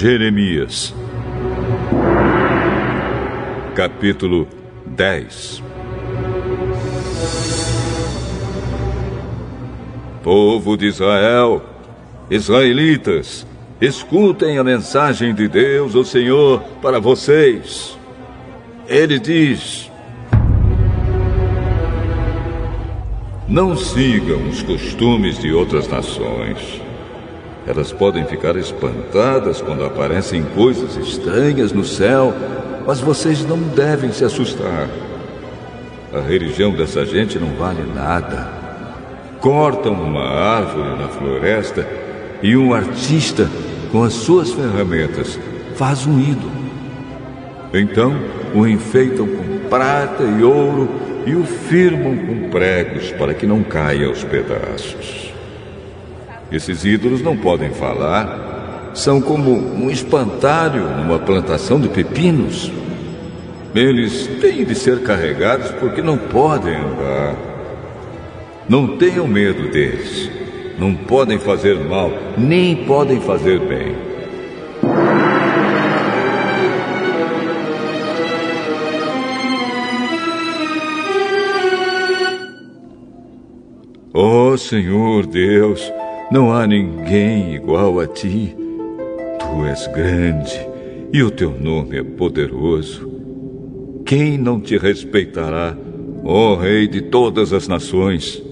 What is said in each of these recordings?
Jeremias, capítulo 10 Povo de Israel, israelitas, escutem a mensagem de Deus, o Senhor, para vocês. Ele diz: Não sigam os costumes de outras nações. Elas podem ficar espantadas quando aparecem coisas estranhas no céu, mas vocês não devem se assustar. A religião dessa gente não vale nada. Cortam uma árvore na floresta e um artista, com as suas ferramentas, faz um ídolo. Então o enfeitam com prata e ouro e o firmam com pregos para que não caia aos pedaços. Esses ídolos não podem falar. São como um espantalho numa plantação de pepinos. Eles têm de ser carregados porque não podem andar. Não tenham medo deles. Não podem fazer mal, nem podem fazer bem. Oh, Senhor Deus, não há ninguém igual a ti. Tu és grande e o teu nome é poderoso. Quem não te respeitará, ó Rei de todas as nações?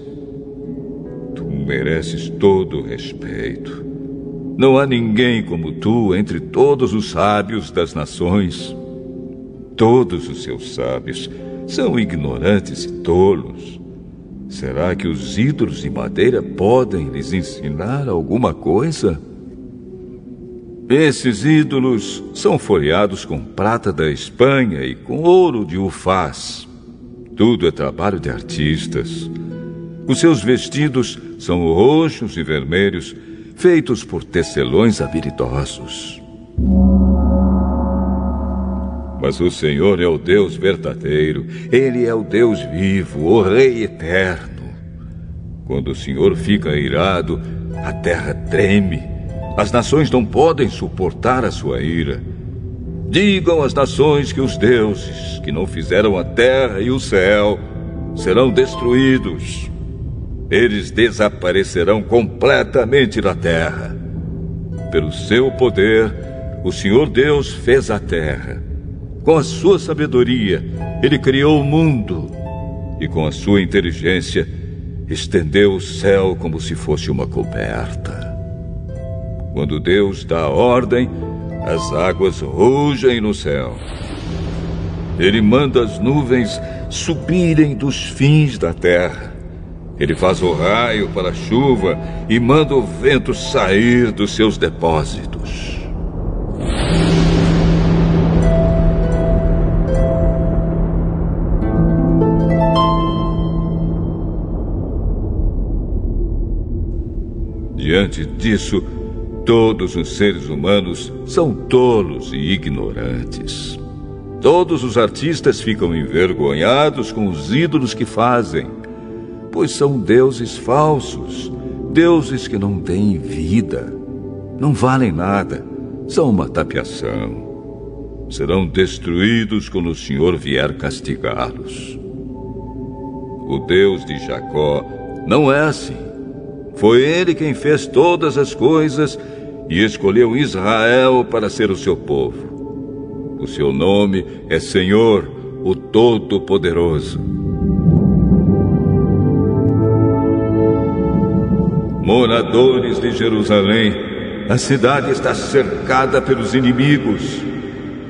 Tu mereces todo o respeito. Não há ninguém como tu entre todos os sábios das nações. Todos os seus sábios são ignorantes e tolos. Será que os ídolos de madeira podem lhes ensinar alguma coisa? Esses ídolos são folheados com prata da Espanha e com ouro de Ufaz. Tudo é trabalho de artistas. Os seus vestidos são roxos e vermelhos, feitos por tecelões habilidosos. Mas o Senhor é o Deus verdadeiro, Ele é o Deus vivo, o Rei eterno. Quando o Senhor fica irado, a terra treme. As nações não podem suportar a sua ira. Digam às nações que os deuses, que não fizeram a terra e o céu, serão destruídos. Eles desaparecerão completamente da terra. Pelo seu poder, o Senhor Deus fez a terra com a sua sabedoria, ele criou o mundo. E com a sua inteligência, estendeu o céu como se fosse uma coberta. Quando Deus dá ordem, as águas rugem no céu. Ele manda as nuvens subirem dos fins da terra. Ele faz o raio para a chuva e manda o vento sair dos seus depósitos. Diante disso, todos os seres humanos são tolos e ignorantes. Todos os artistas ficam envergonhados com os ídolos que fazem, pois são deuses falsos, deuses que não têm vida, não valem nada, são uma tapiação. Serão destruídos quando o Senhor vier castigá-los. O Deus de Jacó não é assim. Foi ele quem fez todas as coisas e escolheu Israel para ser o seu povo. O seu nome é Senhor, o Todo-Poderoso. Moradores de Jerusalém, a cidade está cercada pelos inimigos.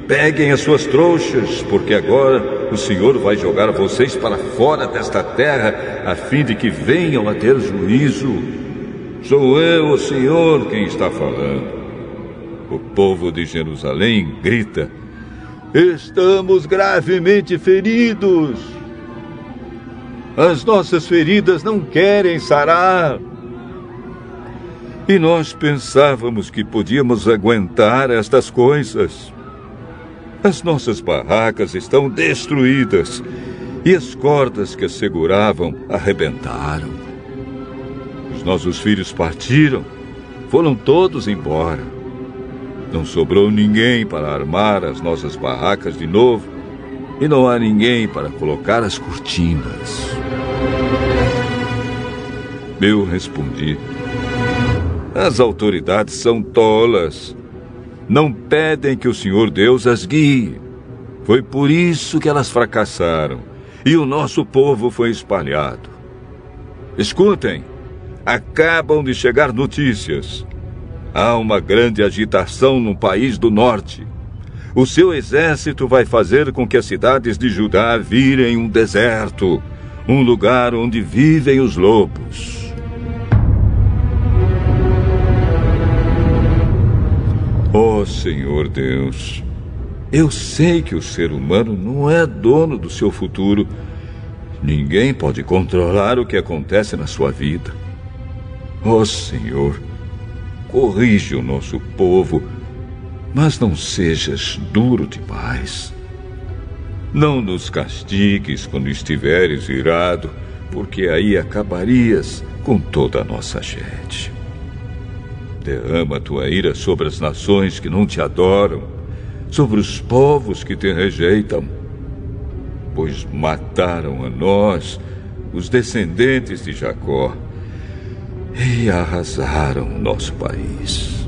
Peguem as suas trouxas, porque agora o Senhor vai jogar vocês para fora desta terra, a fim de que venham a ter juízo. Sou eu, o Senhor, quem está falando. O povo de Jerusalém grita: Estamos gravemente feridos. As nossas feridas não querem sarar. E nós pensávamos que podíamos aguentar estas coisas. As nossas barracas estão destruídas e as cordas que as seguravam arrebentaram. Os nossos filhos partiram, foram todos embora. Não sobrou ninguém para armar as nossas barracas de novo e não há ninguém para colocar as cortinas. Eu respondi: As autoridades são tolas. Não pedem que o Senhor Deus as guie. Foi por isso que elas fracassaram e o nosso povo foi espalhado. Escutem, acabam de chegar notícias. Há uma grande agitação no país do norte. O seu exército vai fazer com que as cidades de Judá virem um deserto, um lugar onde vivem os lobos. Oh, Senhor Deus, eu sei que o ser humano não é dono do seu futuro. Ninguém pode controlar o que acontece na sua vida. Ó oh, Senhor, corrige o nosso povo, mas não sejas duro demais. Não nos castigues quando estiveres irado, porque aí acabarias com toda a nossa gente. Derrama tua ira sobre as nações que não te adoram, sobre os povos que te rejeitam, pois mataram a nós, os descendentes de Jacó e arrasaram nosso país.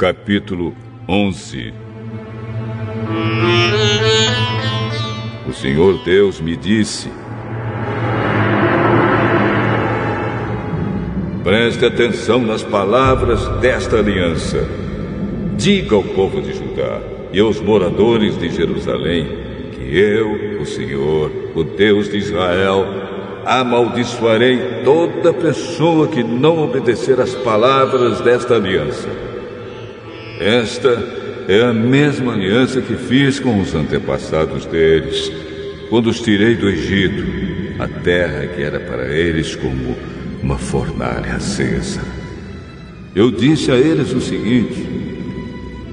Capítulo 11 O Senhor Deus me disse: Preste atenção nas palavras desta aliança. Diga ao povo de Judá e aos moradores de Jerusalém que eu, o Senhor, o Deus de Israel, amaldiçoarei toda pessoa que não obedecer às palavras desta aliança. Esta é a mesma aliança que fiz com os antepassados deles, quando os tirei do Egito, a terra que era para eles como uma fornalha acesa. Eu disse a eles o seguinte: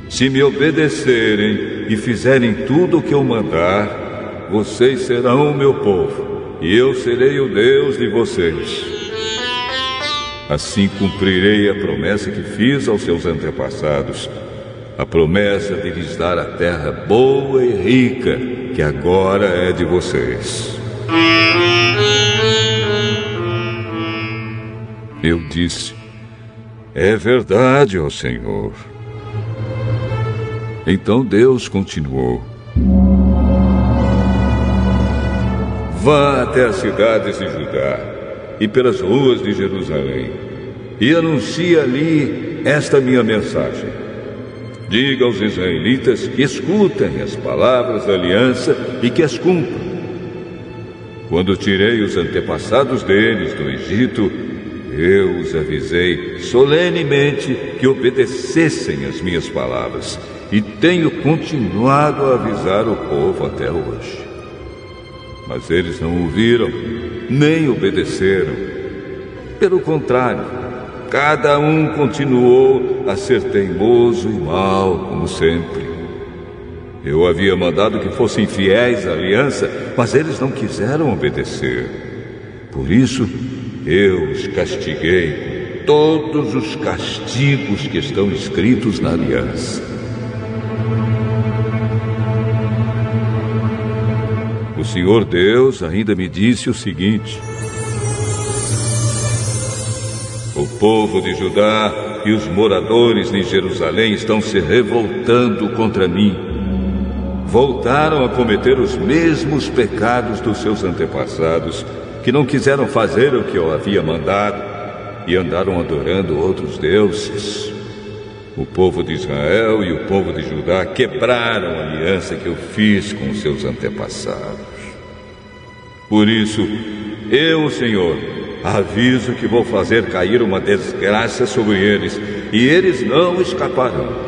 Se me obedecerem e fizerem tudo o que eu mandar, vocês serão o meu povo e eu serei o Deus de vocês. Assim cumprirei a promessa que fiz aos seus antepassados, a promessa de lhes dar a terra boa e rica, que agora é de vocês. Eu disse: É verdade, ó Senhor. Então Deus continuou. Vá até as cidades de Judá e pelas ruas de Jerusalém e anuncie ali esta minha mensagem. Diga aos israelitas que escutem as palavras da aliança e que as cumpram. Quando tirei os antepassados deles do Egito, eu os avisei solenemente que obedecessem as minhas palavras e tenho continuado a avisar o povo até hoje. Mas eles não ouviram, nem obedeceram. Pelo contrário, cada um continuou a ser teimoso e mau, como sempre. Eu havia mandado que fossem fiéis à aliança, mas eles não quiseram obedecer. Por isso, eu os castiguei com todos os castigos que estão escritos na aliança. Senhor Deus ainda me disse o seguinte: O povo de Judá e os moradores de Jerusalém estão se revoltando contra mim. Voltaram a cometer os mesmos pecados dos seus antepassados, que não quiseram fazer o que eu havia mandado e andaram adorando outros deuses. O povo de Israel e o povo de Judá quebraram a aliança que eu fiz com os seus antepassados. Por isso, Eu, Senhor, aviso que vou fazer cair uma desgraça sobre eles, e eles não escaparão.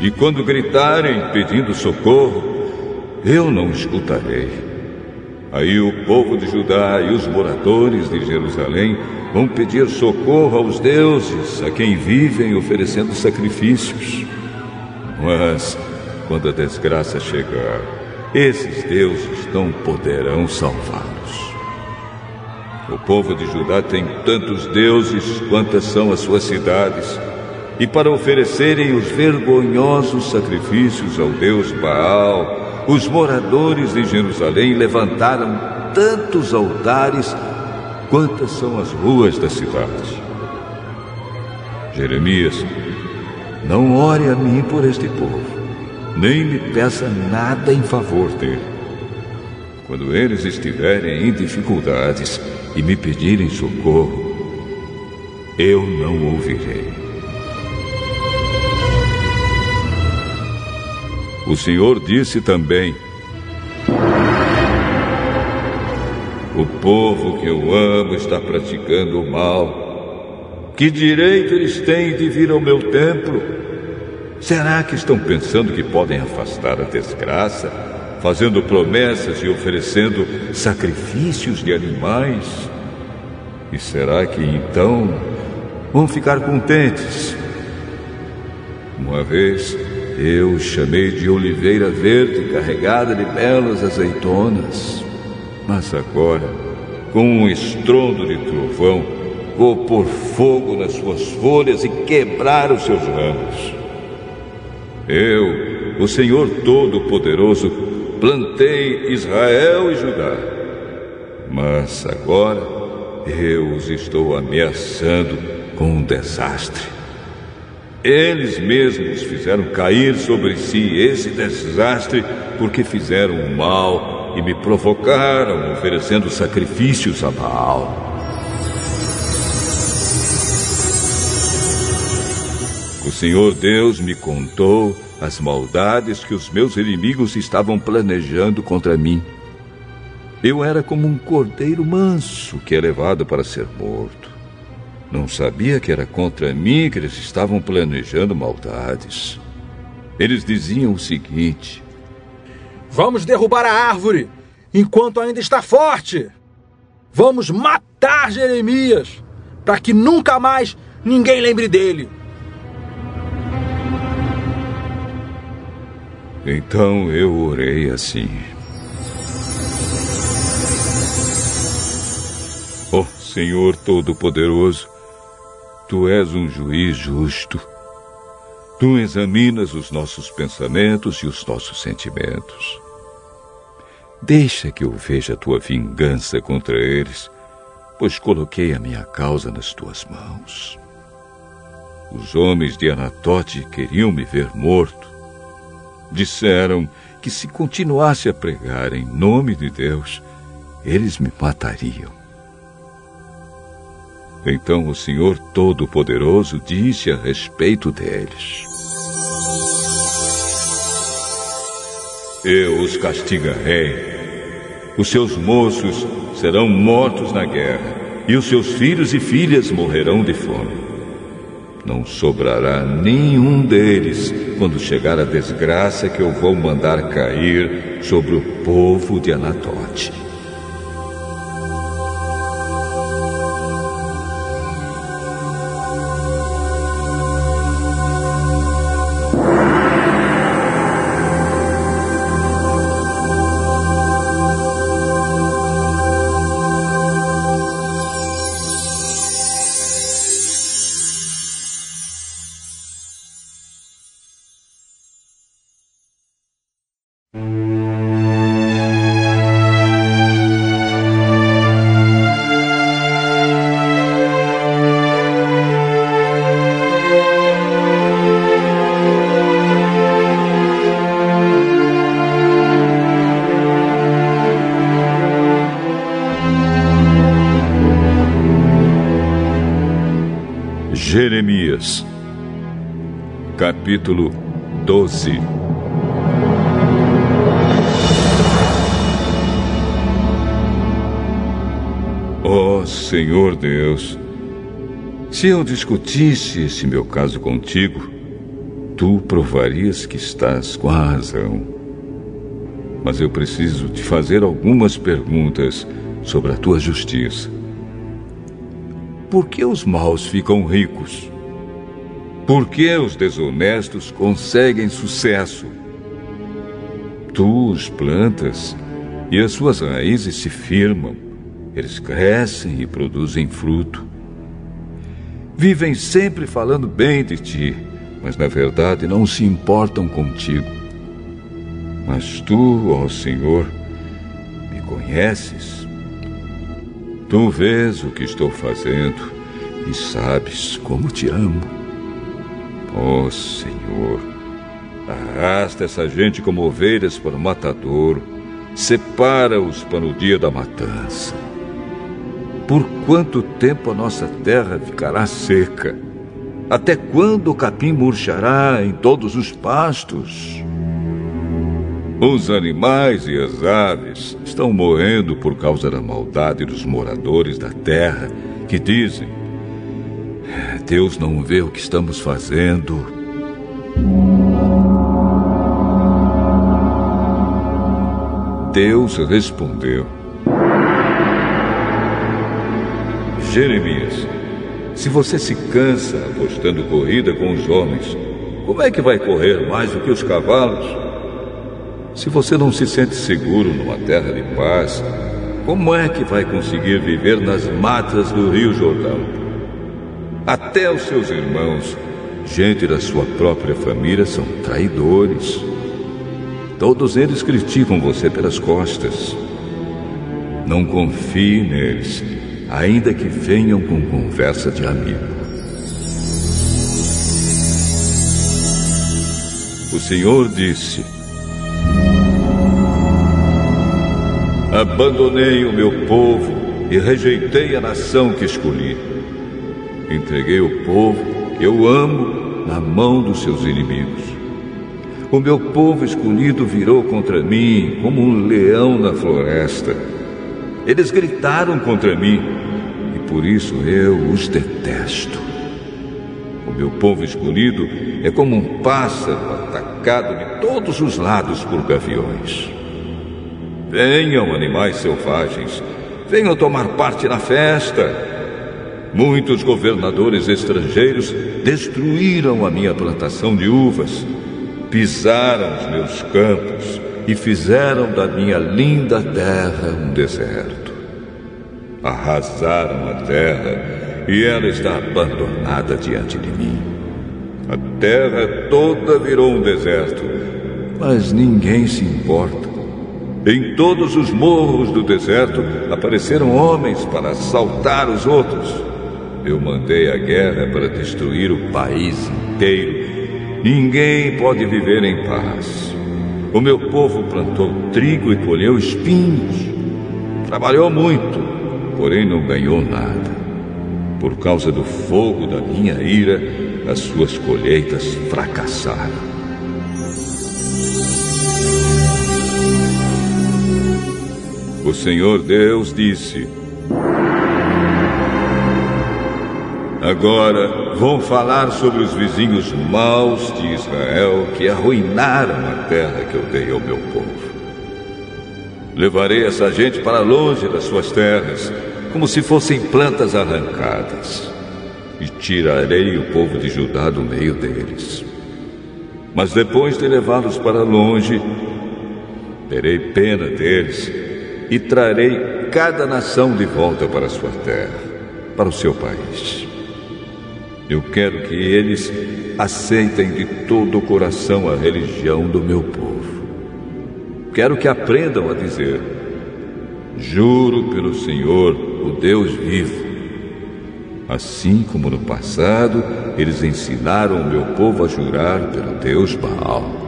E quando gritarem pedindo socorro, eu não escutarei. Aí o povo de Judá e os moradores de Jerusalém vão pedir socorro aos deuses a quem vivem oferecendo sacrifícios. Mas, quando a desgraça chegar, esses deuses não poderão salvá-los. O povo de Judá tem tantos deuses quantas são as suas cidades, e para oferecerem os vergonhosos sacrifícios ao deus Baal, os moradores de Jerusalém levantaram tantos altares quantas são as ruas da cidade. Jeremias, não ore a mim por este povo, nem me peça nada em favor dele. Quando eles estiverem em dificuldades e me pedirem socorro, eu não ouvirei. O Senhor disse também: O povo que eu amo está praticando o mal que direito eles têm de vir ao meu templo? Será que estão pensando que podem afastar a desgraça, fazendo promessas e oferecendo sacrifícios de animais? E será que então vão ficar contentes? Uma vez eu chamei de oliveira verde carregada de belas azeitonas, mas agora, com um estrondo de trovão, Vou pôr fogo nas suas folhas e quebrar os seus ramos. Eu, o Senhor Todo-Poderoso, plantei Israel e Judá. Mas agora eu os estou ameaçando com um desastre. Eles mesmos fizeram cair sobre si esse desastre porque fizeram o mal e me provocaram oferecendo sacrifícios a Baal. O Senhor Deus me contou as maldades que os meus inimigos estavam planejando contra mim. Eu era como um cordeiro manso que é levado para ser morto. Não sabia que era contra mim que eles estavam planejando maldades. Eles diziam o seguinte: Vamos derrubar a árvore enquanto ainda está forte. Vamos matar Jeremias para que nunca mais ninguém lembre dele. Então eu orei assim. Oh, Senhor Todo-Poderoso, Tu és um juiz justo. Tu examinas os nossos pensamentos e os nossos sentimentos. Deixa que eu veja a tua vingança contra eles, pois coloquei a minha causa nas tuas mãos. Os homens de Anatote queriam me ver morto, Disseram que se continuasse a pregar em nome de Deus, eles me matariam. Então o Senhor Todo-Poderoso disse a respeito deles: Eu os castigarei. Os seus moços serão mortos na guerra, e os seus filhos e filhas morrerão de fome. Não sobrará nenhum deles quando chegar a desgraça que eu vou mandar cair sobre o povo de Anatote. Capítulo 12. oh, Senhor Deus, se eu discutisse esse meu caso contigo, tu provarias que estás com a razão. Mas eu preciso te fazer algumas perguntas sobre a tua justiça. Por que os maus ficam ricos? Por que os desonestos conseguem sucesso? Tu os plantas e as suas raízes se firmam. Eles crescem e produzem fruto. Vivem sempre falando bem de ti, mas na verdade não se importam contigo. Mas tu, ó Senhor, me conheces. Tu vês o que estou fazendo e sabes como te amo. Ó Senhor, arrasta essa gente como ovelhas para o matadouro, separa-os para o dia da matança. Por quanto tempo a nossa terra ficará seca? Até quando o capim murchará em todos os pastos? Os animais e as aves estão morrendo por causa da maldade dos moradores da terra, que dizem: Deus não vê o que estamos fazendo. Deus respondeu: Jeremias, se você se cansa apostando corrida com os homens, como é que vai correr mais do que os cavalos? Se você não se sente seguro numa terra de paz, como é que vai conseguir viver nas matas do Rio Jordão? Até os seus irmãos, gente da sua própria família, são traidores. Todos eles criticam você pelas costas. Não confie neles ainda que venham com conversa de amigo. O Senhor disse: Abandonei o meu povo e rejeitei a nação que escolhi. Entreguei o povo que eu amo na mão dos seus inimigos. O meu povo escolhido virou contra mim como um leão na floresta. Eles gritaram contra mim e por isso eu os detesto. O meu povo escolhido é como um pássaro atacado de todos os lados por gaviões. Venham, animais selvagens, venham tomar parte na festa. Muitos governadores estrangeiros destruíram a minha plantação de uvas, pisaram os meus campos e fizeram da minha linda terra um deserto. Arrasaram a terra e ela está abandonada diante de mim. A terra toda virou um deserto, mas ninguém se importa. Em todos os morros do deserto apareceram homens para assaltar os outros. Eu mandei a guerra para destruir o país inteiro. Ninguém pode viver em paz. O meu povo plantou trigo e colheu espinhos. Trabalhou muito, porém não ganhou nada. Por causa do fogo da minha ira, as suas colheitas fracassaram. O Senhor Deus disse: Agora vou falar sobre os vizinhos maus de Israel que arruinaram a terra que eu dei ao meu povo. Levarei essa gente para longe das suas terras, como se fossem plantas arrancadas, e tirarei o povo de Judá do meio deles. Mas depois de levá-los para longe, terei pena deles e trarei cada nação de volta para sua terra, para o seu país. Eu quero que eles aceitem de todo o coração a religião do meu povo. Quero que aprendam a dizer: Juro pelo Senhor, o Deus vivo. Assim como no passado, eles ensinaram o meu povo a jurar pelo Deus Baal.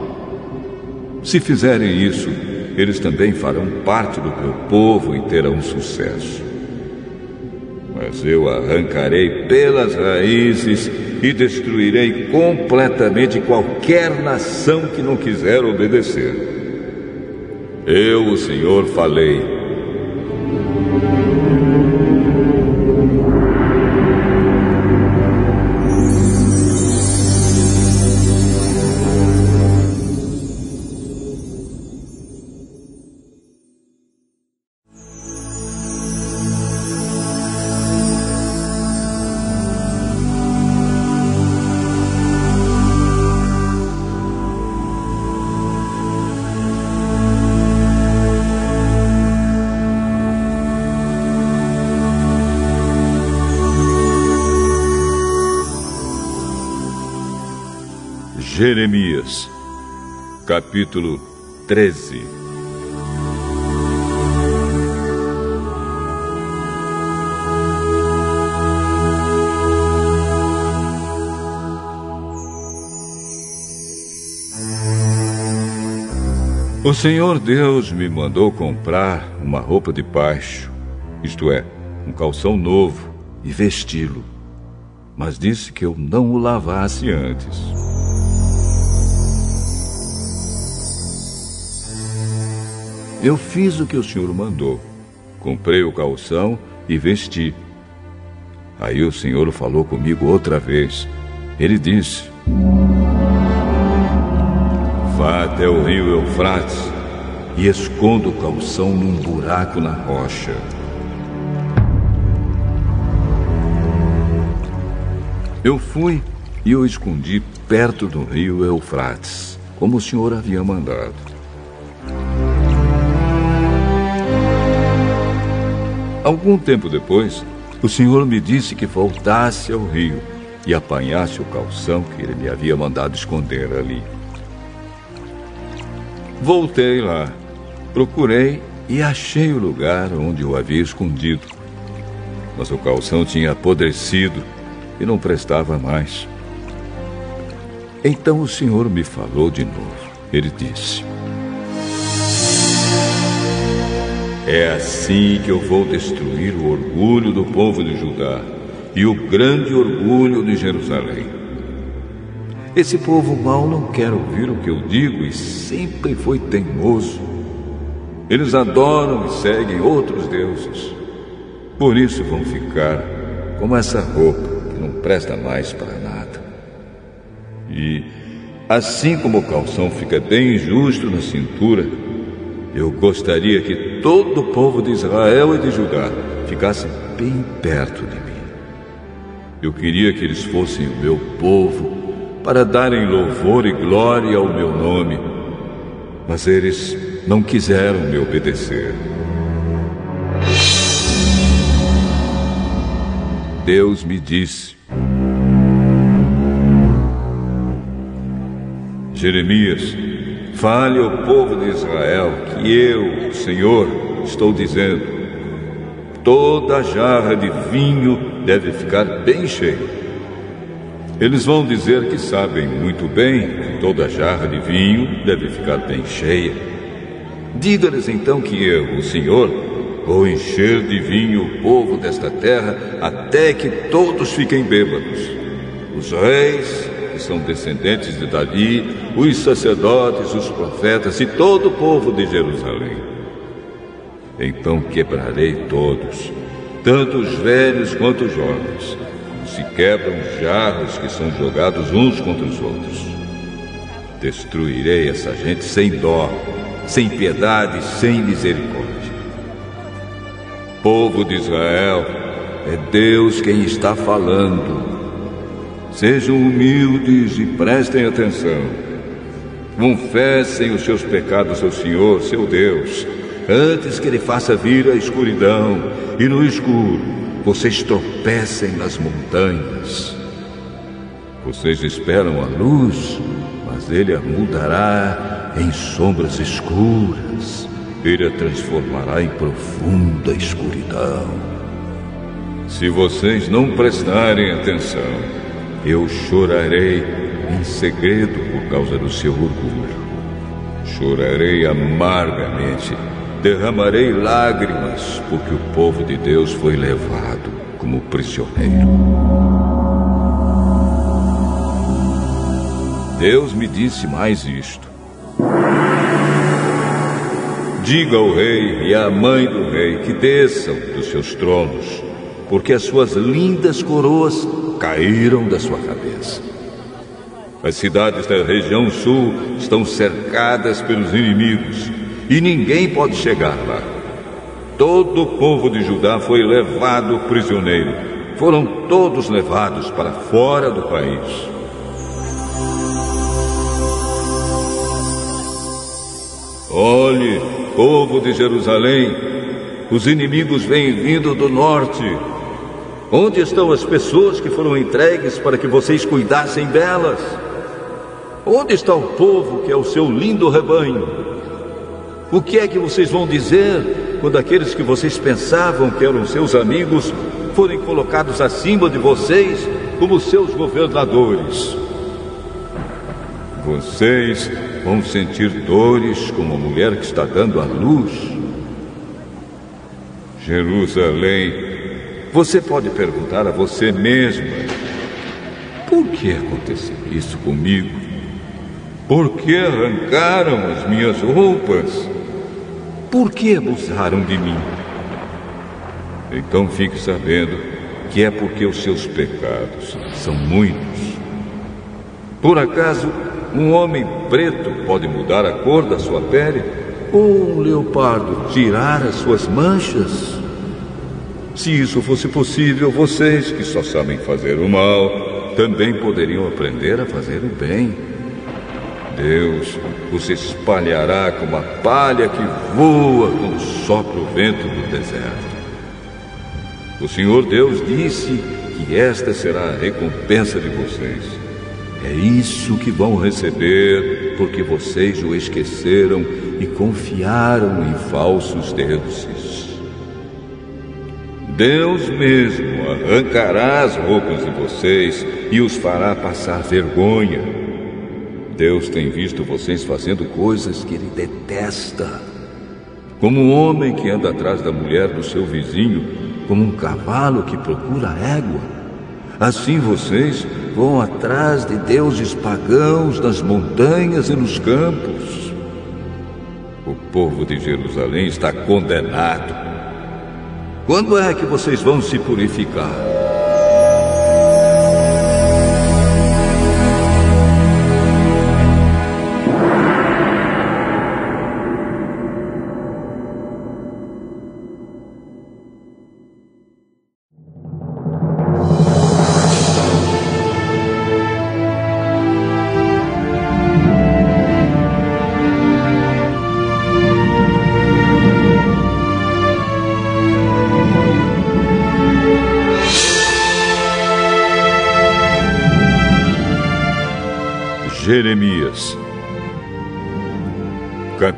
Se fizerem isso, eles também farão parte do meu povo e terão sucesso mas eu arrancarei pelas raízes e destruirei completamente qualquer nação que não quiser obedecer. Eu, o Senhor, falei. Capítulo 13. O Senhor Deus me mandou comprar uma roupa de baixo, isto é, um calção novo, e vesti-lo. Mas disse que eu não o lavasse antes. Eu fiz o que o Senhor mandou. Comprei o calção e vesti. Aí o Senhor falou comigo outra vez. Ele disse: Vá até o rio Eufrates e esconda o calção num buraco na rocha. Eu fui e o escondi perto do rio Eufrates, como o senhor havia mandado. Algum tempo depois, o senhor me disse que voltasse ao rio e apanhasse o calção que ele me havia mandado esconder ali. Voltei lá, procurei e achei o lugar onde o havia escondido. Mas o calção tinha apodrecido e não prestava mais. Então o Senhor me falou de novo. Ele disse: É assim que eu vou destruir o orgulho do povo de Judá e o grande orgulho de Jerusalém. Esse povo mau não quer ouvir o que eu digo e sempre foi teimoso. Eles adoram e seguem outros deuses. Por isso vão ficar como essa roupa que não presta mais para nada. E assim como o calção fica bem justo na cintura, eu gostaria que todo o povo de Israel e de Judá ficasse bem perto de mim. Eu queria que eles fossem o meu povo para darem louvor e glória ao meu nome, mas eles não quiseram me obedecer. Deus me disse: Jeremias, fale ao povo de Israel que eu, Senhor, estou dizendo: toda jarra de vinho deve ficar bem cheia eles vão dizer que sabem muito bem que toda jarra de vinho deve ficar bem cheia. Diga-lhes então que eu, o Senhor, vou encher de vinho o povo desta terra até que todos fiquem bêbados. Os reis, que são descendentes de Davi, os sacerdotes, os profetas e todo o povo de Jerusalém. Então quebrarei todos, tanto os velhos quanto os jovens se quebram jarros que são jogados uns contra os outros. Destruirei essa gente sem dó, sem piedade, sem misericórdia. Povo de Israel, é Deus quem está falando. Sejam humildes e prestem atenção. Confessem os seus pecados ao Senhor, seu Deus, antes que Ele faça vir a escuridão e no escuro vocês tropecem nas montanhas. Vocês esperam a luz, mas ele a mudará em sombras escuras. Ele a transformará em profunda escuridão. Se vocês não prestarem atenção, eu chorarei em segredo por causa do seu orgulho. Chorarei amargamente derramarei lágrimas, porque o povo de Deus foi levado como prisioneiro. Deus me disse mais isto. Diga ao rei e à mãe do rei que desçam dos seus tronos, porque as suas lindas coroas caíram da sua cabeça. As cidades da região sul estão cercadas pelos inimigos e ninguém pode chegar lá. Todo o povo de Judá foi levado prisioneiro. Foram todos levados para fora do país. Olhe, povo de Jerusalém, os inimigos vêm vindo do norte. Onde estão as pessoas que foram entregues para que vocês cuidassem delas? Onde está o povo que é o seu lindo rebanho? O que é que vocês vão dizer quando aqueles que vocês pensavam que eram seus amigos forem colocados acima de vocês como seus governadores? Vocês vão sentir dores como a mulher que está dando à luz. Jerusalém, você pode perguntar a você mesma: por que aconteceu isso comigo? Por que arrancaram as minhas roupas? Por que abusaram de mim? Então fique sabendo que é porque os seus pecados são muitos. Por acaso um homem preto pode mudar a cor da sua pele? Ou um leopardo tirar as suas manchas? Se isso fosse possível, vocês que só sabem fazer o mal também poderiam aprender a fazer o bem. Deus os espalhará como a palha que voa quando sopra o vento do deserto. O Senhor Deus disse que esta será a recompensa de vocês. É isso que vão receber, porque vocês o esqueceram e confiaram em falsos deuses. Deus mesmo arrancará as roupas de vocês e os fará passar vergonha. Deus tem visto vocês fazendo coisas que ele detesta. Como um homem que anda atrás da mulher do seu vizinho, como um cavalo que procura égua. Assim vocês vão atrás de deuses pagãos nas montanhas e nos campos. O povo de Jerusalém está condenado. Quando é que vocês vão se purificar?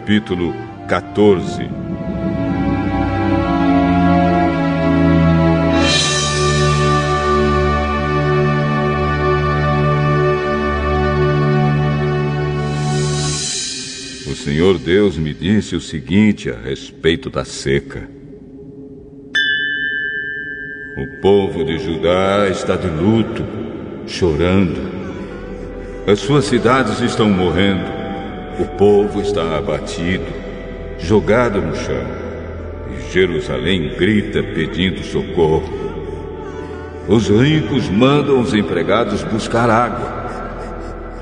Capítulo 14. O Senhor Deus me disse o seguinte a respeito da seca. O povo de Judá está de luto, chorando as suas cidades estão morrendo. O povo está abatido, jogado no chão. E Jerusalém grita pedindo socorro. Os ricos mandam os empregados buscar água.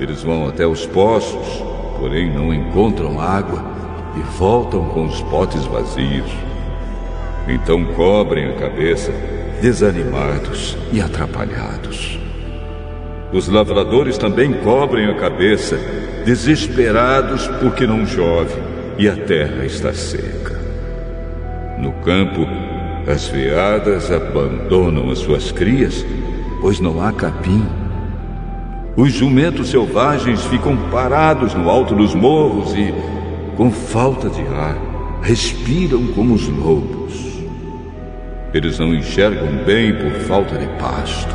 Eles vão até os poços, porém não encontram água e voltam com os potes vazios. Então cobrem a cabeça, desanimados e atrapalhados. Os lavradores também cobrem a cabeça, desesperados porque não chove e a terra está seca. No campo, as veadas abandonam as suas crias, pois não há capim. Os jumentos selvagens ficam parados no alto dos morros e, com falta de ar, respiram como os lobos. Eles não enxergam bem por falta de pasto.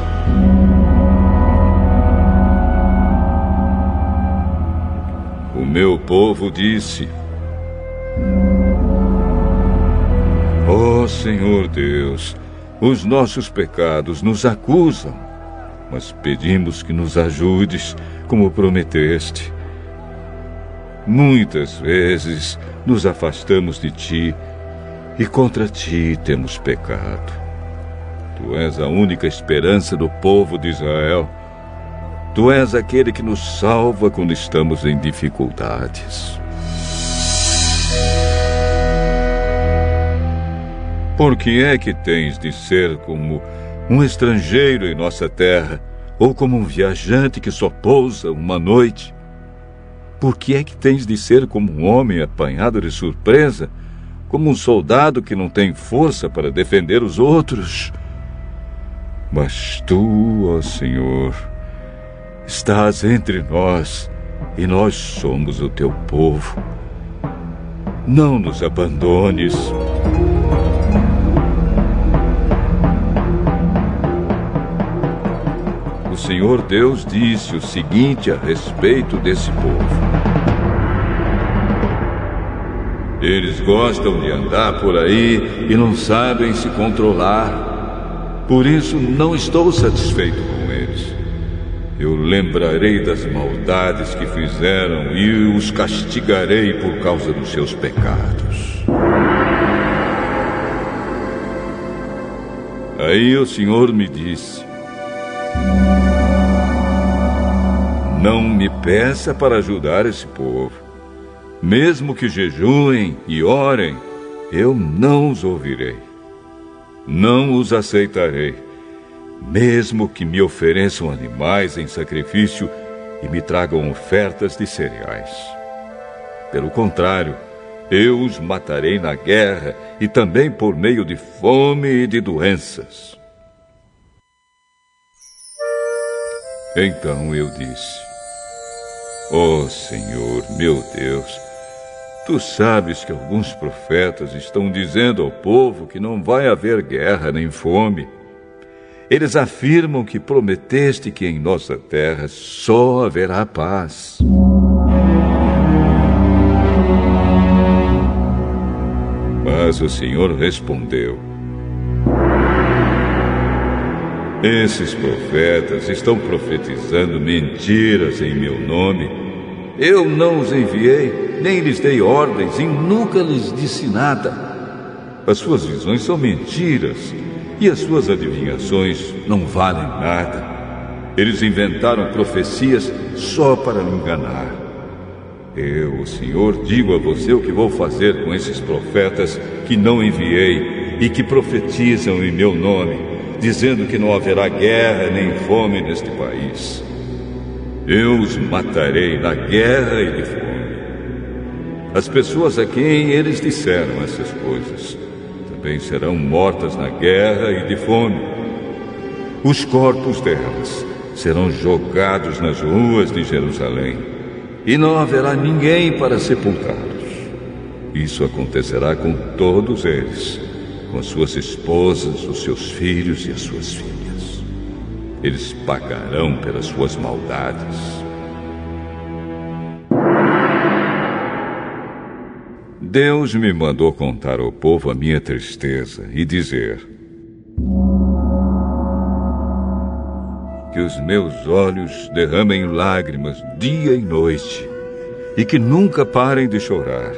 Meu povo disse: Ó oh, Senhor Deus, os nossos pecados nos acusam, mas pedimos que nos ajudes, como prometeste. Muitas vezes nos afastamos de ti e contra ti temos pecado. Tu és a única esperança do povo de Israel Tu és aquele que nos salva quando estamos em dificuldades. Por que é que tens de ser como um estrangeiro em nossa terra, ou como um viajante que só pousa uma noite? Por que é que tens de ser como um homem apanhado de surpresa, como um soldado que não tem força para defender os outros? Mas tu, ó Senhor, estás entre nós e nós somos o teu povo. Não nos abandones. O Senhor Deus disse o seguinte a respeito desse povo. Eles gostam de andar por aí e não sabem se controlar. Por isso, não estou satisfeito com. Eu lembrarei das maldades que fizeram e os castigarei por causa dos seus pecados. Aí o Senhor me disse: Não me peça para ajudar esse povo. Mesmo que jejuem e orem, eu não os ouvirei. Não os aceitarei. Mesmo que me ofereçam animais em sacrifício e me tragam ofertas de cereais. Pelo contrário, eu os matarei na guerra e também por meio de fome e de doenças. Então eu disse: Ó oh, Senhor, meu Deus, Tu sabes que alguns profetas estão dizendo ao povo que não vai haver guerra nem fome. Eles afirmam que prometeste que em nossa terra só haverá paz. Mas o Senhor respondeu: Esses profetas estão profetizando mentiras em meu nome. Eu não os enviei nem lhes dei ordens e nunca lhes disse nada. As suas visões são mentiras e as suas adivinhações não valem nada. Eles inventaram profecias só para me enganar. Eu, o Senhor, digo a você o que vou fazer com esses profetas que não enviei e que profetizam em meu nome, dizendo que não haverá guerra nem fome neste país. Eu os matarei na guerra e de fome. As pessoas a quem eles disseram essas coisas também serão mortas na guerra e de fome. Os corpos delas serão jogados nas ruas de Jerusalém e não haverá ninguém para sepultá-los. Isso acontecerá com todos eles, com as suas esposas, os seus filhos e as suas filhas. Eles pagarão pelas suas maldades. Deus me mandou contar ao povo a minha tristeza e dizer: Que os meus olhos derramem lágrimas dia e noite e que nunca parem de chorar,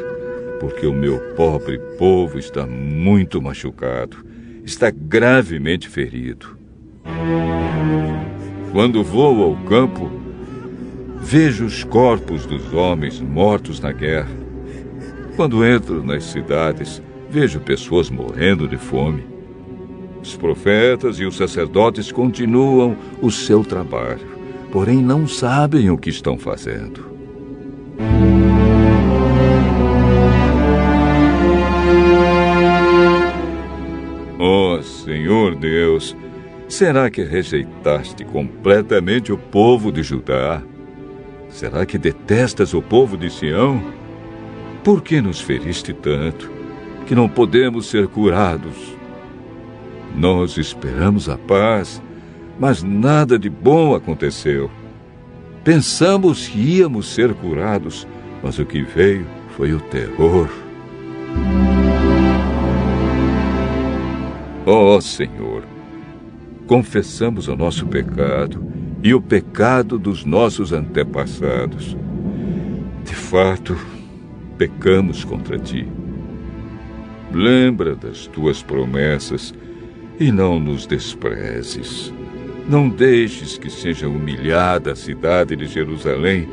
porque o meu pobre povo está muito machucado, está gravemente ferido. Quando vou ao campo, vejo os corpos dos homens mortos na guerra quando entro nas cidades, vejo pessoas morrendo de fome. Os profetas e os sacerdotes continuam o seu trabalho, porém não sabem o que estão fazendo. Oh, Senhor Deus, será que rejeitaste completamente o povo de Judá? Será que detestas o povo de Sião? Por que nos feriste tanto que não podemos ser curados? Nós esperamos a paz, mas nada de bom aconteceu. Pensamos que íamos ser curados, mas o que veio foi o terror. Ó oh, Senhor, confessamos o nosso pecado e o pecado dos nossos antepassados. De fato, pecamos contra ti. Lembra das tuas promessas e não nos desprezes. Não deixes que seja humilhada a cidade de Jerusalém,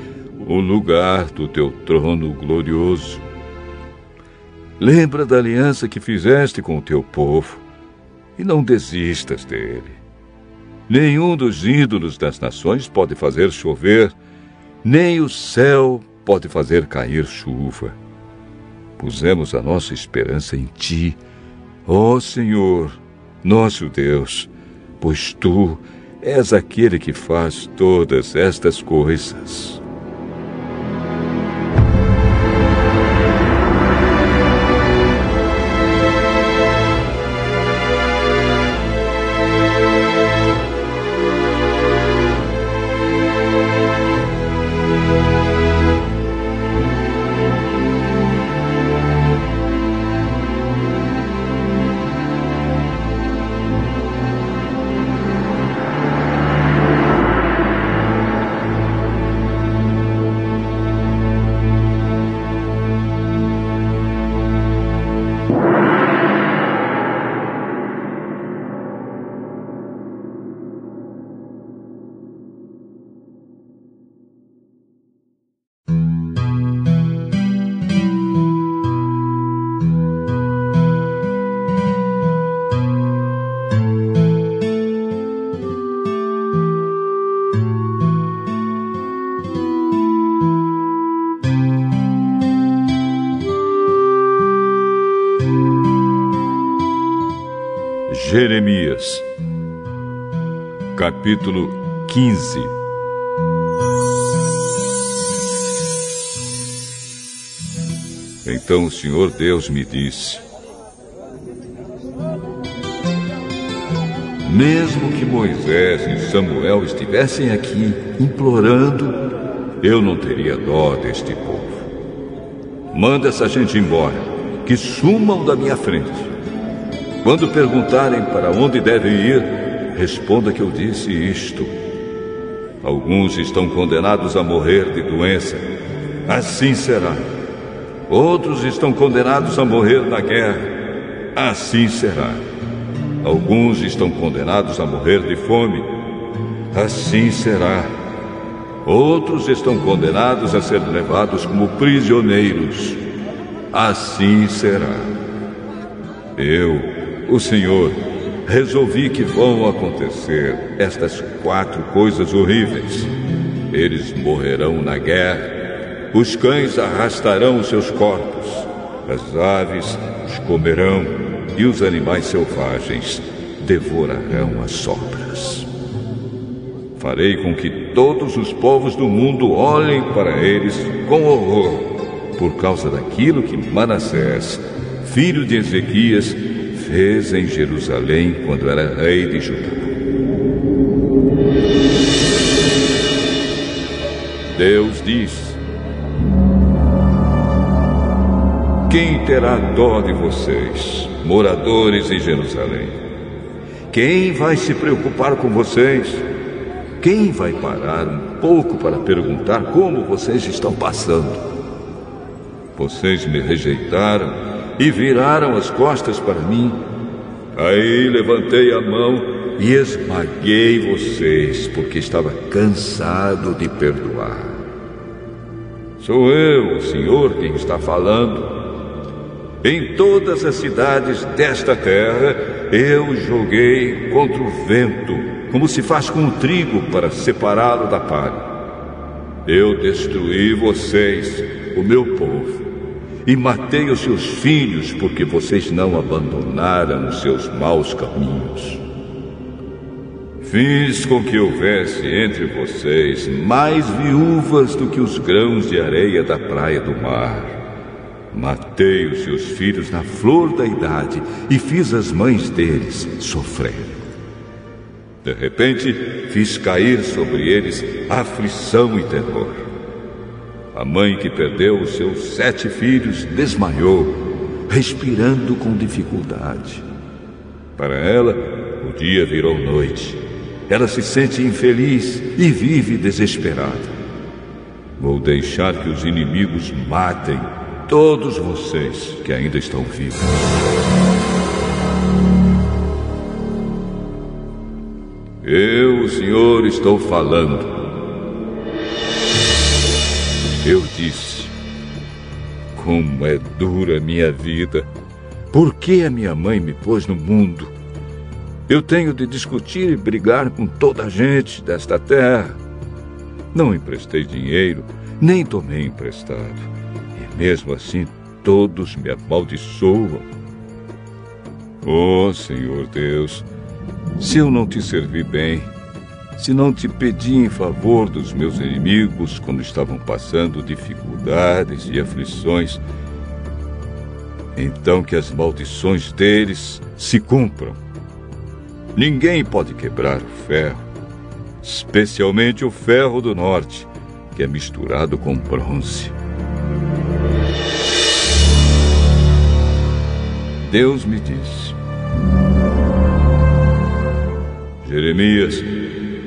o lugar do teu trono glorioso. Lembra da aliança que fizeste com o teu povo e não desistas dele. Nenhum dos ídolos das nações pode fazer chover, nem o céu pode fazer cair chuva. Pusemos a nossa esperança em Ti, ó Senhor, nosso Deus, pois Tu és aquele que faz todas estas coisas. Capítulo 15. Então o Senhor Deus me disse: Mesmo que Moisés e Samuel estivessem aqui implorando, eu não teria dó deste povo. Manda essa gente embora, que sumam da minha frente. Quando perguntarem para onde devem ir, responda que eu disse isto. Alguns estão condenados a morrer de doença. Assim será. Outros estão condenados a morrer na guerra. Assim será. Alguns estão condenados a morrer de fome. Assim será. Outros estão condenados a ser levados como prisioneiros. Assim será. Eu, o Senhor, resolvi que vão acontecer estas quatro coisas horríveis. Eles morrerão na guerra, os cães arrastarão seus corpos, as aves os comerão e os animais selvagens devorarão as sobras. Farei com que todos os povos do mundo olhem para eles com horror, por causa daquilo que Manassés, filho de Ezequias, fez em Jerusalém quando era rei de Judá. Deus diz: Quem terá dó de vocês, moradores em Jerusalém? Quem vai se preocupar com vocês? Quem vai parar um pouco para perguntar como vocês estão passando? Vocês me rejeitaram e viraram as costas para mim. Aí levantei a mão e esmaguei vocês, porque estava cansado de perdoar. Sou eu, o Senhor, quem está falando. Em todas as cidades desta terra, eu joguei contra o vento, como se faz com o trigo para separá-lo da palha. Eu destruí vocês, o meu povo e matei os seus filhos, porque vocês não abandonaram os seus maus caminhos. Fiz com que houvesse entre vocês mais viúvas do que os grãos de areia da praia do mar. Matei os seus filhos na flor da idade e fiz as mães deles sofrer. De repente, fiz cair sobre eles aflição e terror. A mãe que perdeu os seus sete filhos desmaiou, respirando com dificuldade. Para ela, o dia virou noite. Ela se sente infeliz e vive desesperada. Vou deixar que os inimigos matem todos vocês que ainda estão vivos. Eu, o Senhor, estou falando. Eu disse: Como é dura minha vida. Por que a minha mãe me pôs no mundo? Eu tenho de discutir e brigar com toda a gente desta terra. Não emprestei dinheiro, nem tomei emprestado. E mesmo assim, todos me amaldiçoam. Oh, Senhor Deus, se eu não te servi bem, se não te pedi em favor dos meus inimigos quando estavam passando dificuldades e aflições, então que as maldições deles se cumpram. Ninguém pode quebrar o ferro, especialmente o ferro do norte, que é misturado com bronze. Deus me disse: Jeremias,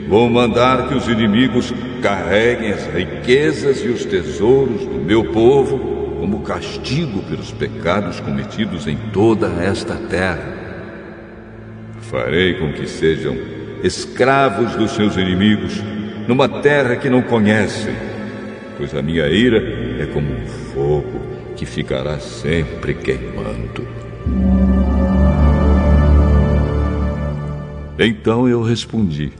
Vou mandar que os inimigos carreguem as riquezas e os tesouros do meu povo como castigo pelos pecados cometidos em toda esta terra. Farei com que sejam escravos dos seus inimigos numa terra que não conhecem, pois a minha ira é como um fogo que ficará sempre queimando. Então eu respondi: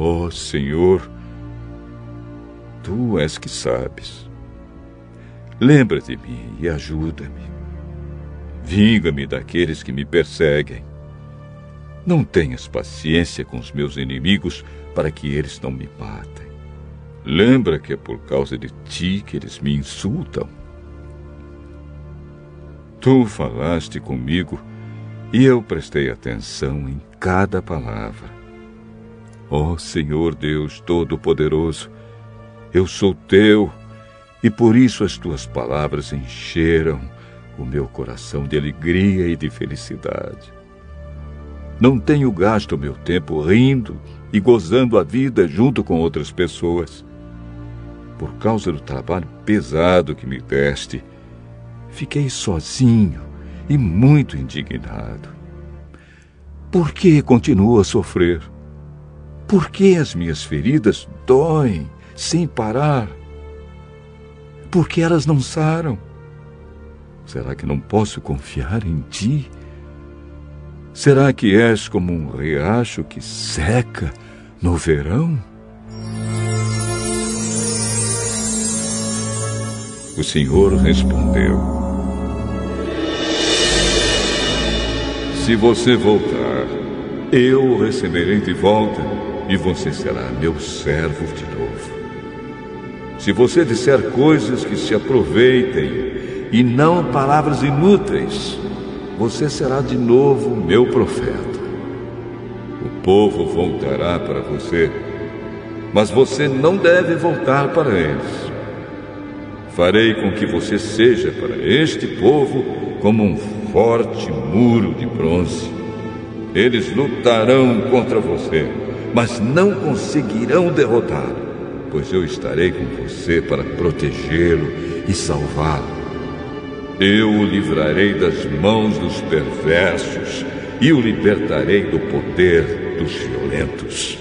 Oh Senhor, tu és que sabes. Lembra de mim e ajuda-me. Vinga-me daqueles que me perseguem. Não tenhas paciência com os meus inimigos para que eles não me matem. Lembra que é por causa de ti que eles me insultam. Tu falaste comigo e eu prestei atenção em cada palavra. Ó oh, Senhor Deus Todo-Poderoso, eu sou teu e por isso as tuas palavras encheram o meu coração de alegria e de felicidade. Não tenho gasto meu tempo rindo e gozando a vida junto com outras pessoas. Por causa do trabalho pesado que me deste, fiquei sozinho e muito indignado. Por que continuo a sofrer? Por que as minhas feridas doem sem parar? Por que elas não saram? Será que não posso confiar em ti? Será que és como um riacho que seca no verão? O Senhor respondeu: Se você voltar, eu receberei de volta e você será meu servo de novo. Se você disser coisas que se aproveitem e não palavras inúteis, você será de novo meu profeta. O povo voltará para você, mas você não deve voltar para eles. Farei com que você seja para este povo como um forte muro de bronze. Eles lutarão contra você, mas não conseguirão derrotá-lo, pois eu estarei com você para protegê-lo e salvá-lo. Eu o livrarei das mãos dos perversos e o libertarei do poder dos violentos.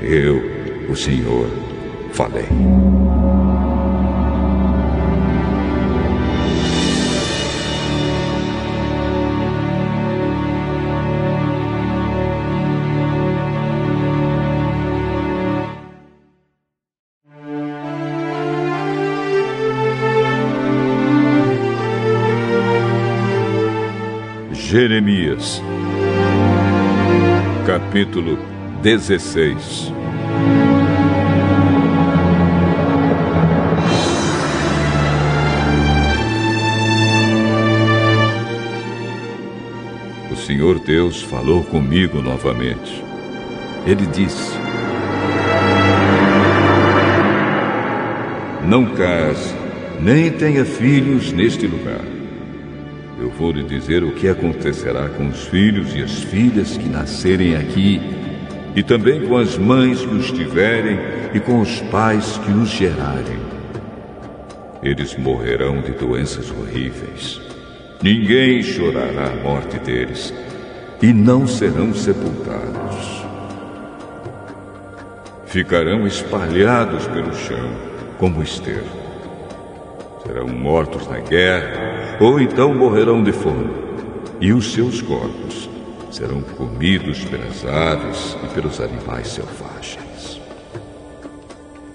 Eu, o Senhor, falei. Jeremias, capítulo 16. O Senhor Deus falou comigo novamente. Ele disse: Não case, nem tenha filhos neste lugar eu vou lhe dizer o que acontecerá com os filhos e as filhas que nascerem aqui, e também com as mães que os tiverem e com os pais que os gerarem. Eles morrerão de doenças horríveis. Ninguém chorará a morte deles, e não serão sepultados. Ficarão espalhados pelo chão, como esterco serão mortos na guerra, ou então morrerão de fome, e os seus corpos serão comidos pelas aves e pelos animais selvagens.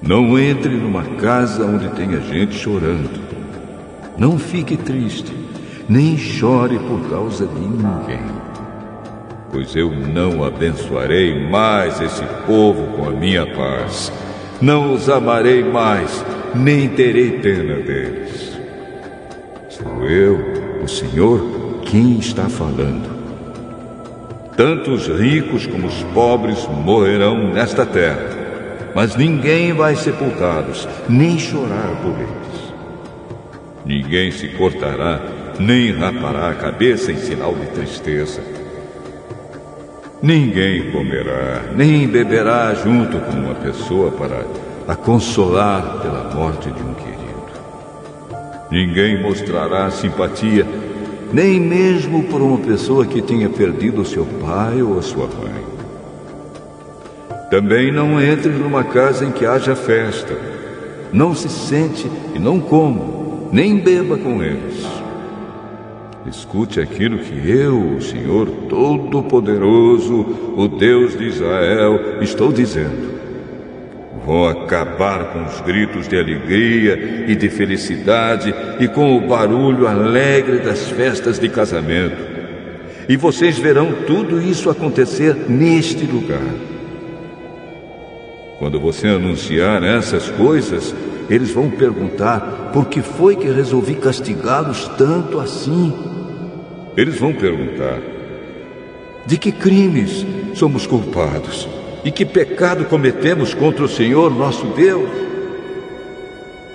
Não entre numa casa onde tenha gente chorando. Não fique triste, nem chore por causa de ninguém. Pois eu não abençoarei mais esse povo com a minha paz. Não os amarei mais nem terei pena deles. Eu, o Senhor, quem está falando. Tanto os ricos como os pobres morrerão nesta terra, mas ninguém vai sepultá-los, nem chorar por eles. Ninguém se cortará, nem rapará a cabeça em sinal de tristeza. Ninguém comerá, nem beberá junto com uma pessoa para a consolar pela morte de um querido. Ninguém mostrará simpatia, nem mesmo por uma pessoa que tenha perdido seu pai ou sua mãe. Também não entre numa casa em que haja festa. Não se sente e não coma, nem beba com eles. Escute aquilo que eu, o Senhor Todo-Poderoso, o Deus de Israel, estou dizendo. Vou acabar com os gritos de alegria e de felicidade e com o barulho alegre das festas de casamento. e vocês verão tudo isso acontecer neste lugar. Quando você anunciar essas coisas, eles vão perguntar por que foi que resolvi castigá-los tanto assim. Eles vão perguntar: de que crimes somos culpados? E que pecado cometemos contra o Senhor nosso Deus?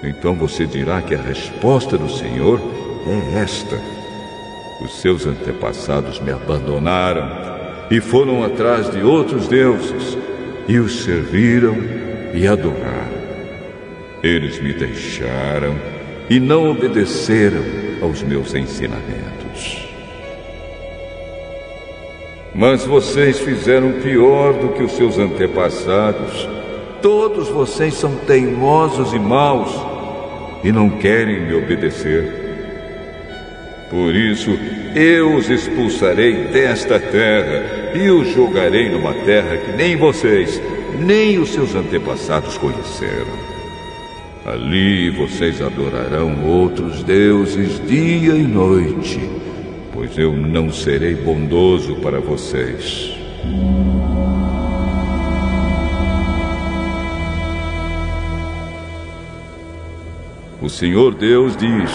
Então você dirá que a resposta do Senhor é esta: Os seus antepassados me abandonaram e foram atrás de outros deuses e os serviram e adoraram. Eles me deixaram e não obedeceram aos meus ensinamentos. Mas vocês fizeram pior do que os seus antepassados. Todos vocês são teimosos e maus e não querem me obedecer. Por isso, eu os expulsarei desta terra e os jogarei numa terra que nem vocês, nem os seus antepassados conheceram. Ali vocês adorarão outros deuses dia e noite, pois eu não serei bondoso para vocês. O Senhor Deus diz: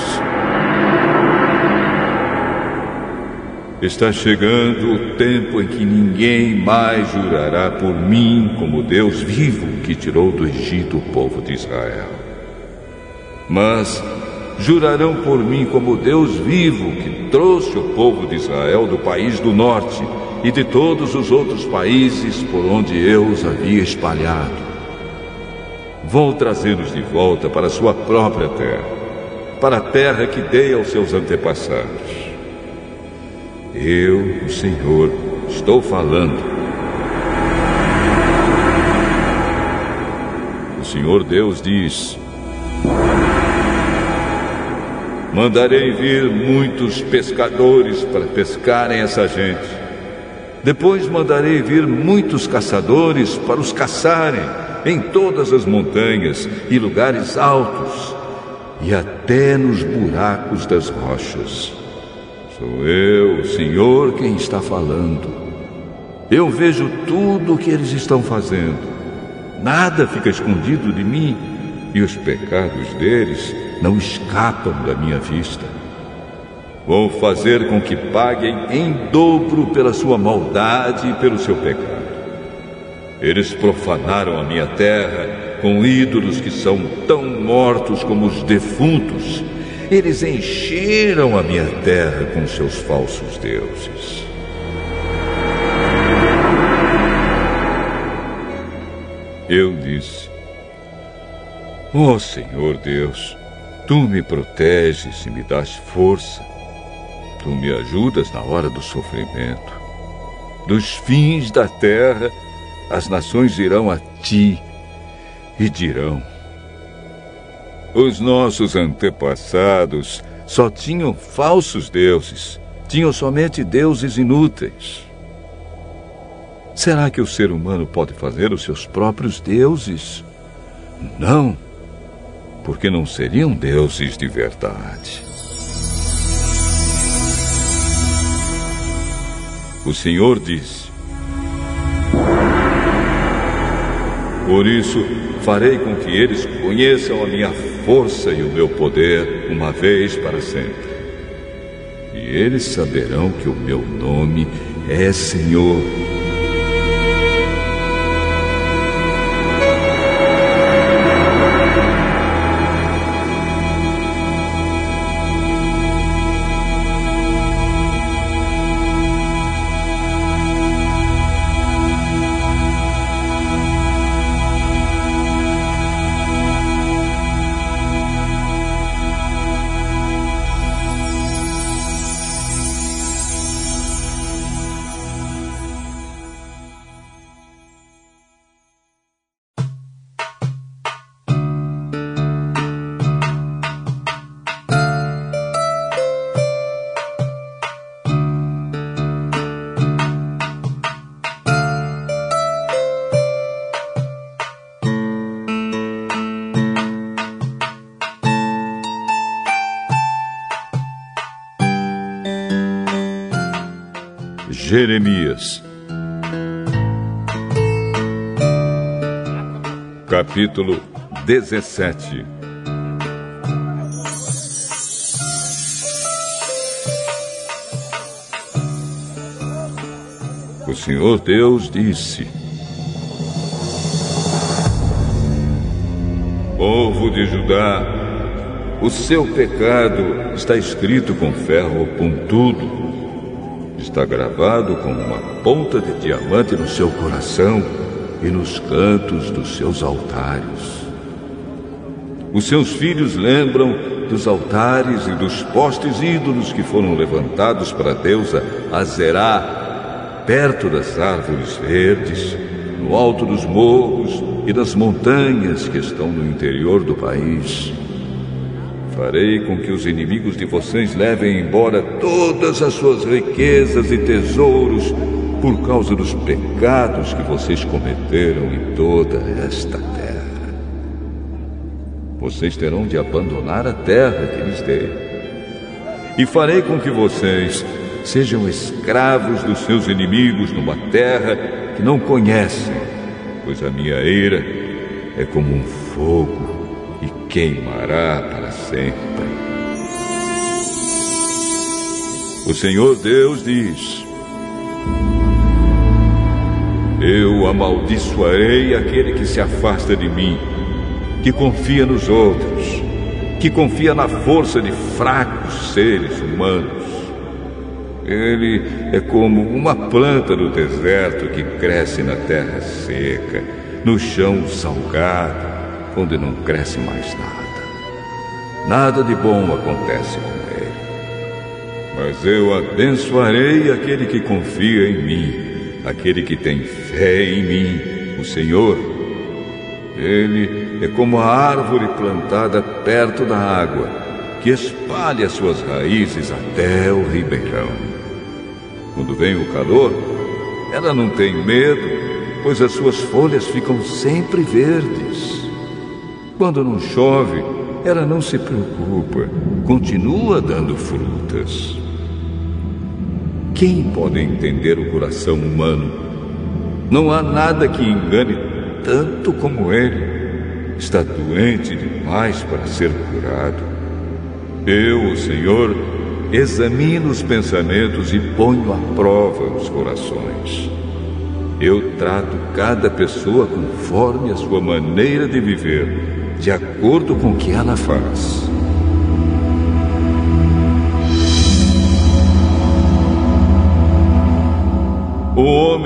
Está chegando o tempo em que ninguém mais jurará por mim como Deus vivo que tirou do Egito o povo de Israel. Mas jurarão por mim como Deus vivo que trouxe o povo de Israel do país do norte e de todos os outros países por onde eu os havia espalhado. Vou trazê-los de volta para sua própria terra, para a terra que dei aos seus antepassados. Eu, o Senhor, estou falando. O Senhor Deus diz: Mandarei vir muitos pescadores para pescarem essa gente. Depois mandarei vir muitos caçadores para os caçarem em todas as montanhas e lugares altos e até nos buracos das rochas. Sou eu, Senhor, quem está falando. Eu vejo tudo o que eles estão fazendo. Nada fica escondido de mim e os pecados deles não escapam da minha vista. Vou fazer com que paguem em dobro pela sua maldade e pelo seu pecado. Eles profanaram a minha terra com ídolos que são tão mortos como os defuntos eles encheram a minha terra com seus falsos deuses. Eu disse: Ó oh, Senhor Deus, tu me proteges e me das força. Tu me ajudas na hora do sofrimento. Dos fins da terra, as nações irão a ti e dirão: os nossos antepassados só tinham falsos deuses, tinham somente deuses inúteis. Será que o ser humano pode fazer os seus próprios deuses? Não, porque não seriam deuses de verdade. O Senhor disse: Por isso, farei com que eles conheçam a minha força e o meu poder uma vez para sempre. E eles saberão que o meu nome é Senhor capítulo 17. O Senhor Deus disse: Povo de Judá, o seu pecado está escrito com ferro pontudo está gravado com uma ponta de diamante no seu coração e nos cantos dos seus altares. Os seus filhos lembram dos altares e dos postes ídolos que foram levantados para a deusa Azerá, perto das árvores verdes, no alto dos morros e das montanhas que estão no interior do país. Farei com que os inimigos de vocês levem embora todas as suas riquezas e tesouros por causa dos pecados que vocês cometeram em toda esta terra. Vocês terão de abandonar a terra que lhes dei. E farei com que vocês sejam escravos dos seus inimigos numa terra que não conhecem, pois a minha ira é como um fogo e queimará para sempre. O Senhor Deus diz: Eu amaldiçoarei aquele que se afasta de mim, que confia nos outros, que confia na força de fracos seres humanos. Ele é como uma planta do deserto que cresce na terra seca, no chão salgado onde não cresce mais nada. Nada de bom acontece com ele. Mas eu abençoarei aquele que confia em mim, aquele que tem fé em mim, o Senhor. Ele é como a árvore plantada perto da água, que espalha suas raízes até o ribeirão. Quando vem o calor, ela não tem medo, pois as suas folhas ficam sempre verdes. Quando não chove, ela não se preocupa, continua dando frutas. Quem pode entender o coração humano? Não há nada que engane tanto como ele. Está doente demais para ser curado. Eu, o Senhor, examino os pensamentos e ponho à prova os corações. Eu trato cada pessoa conforme a sua maneira de viver de acordo com o que ela faz.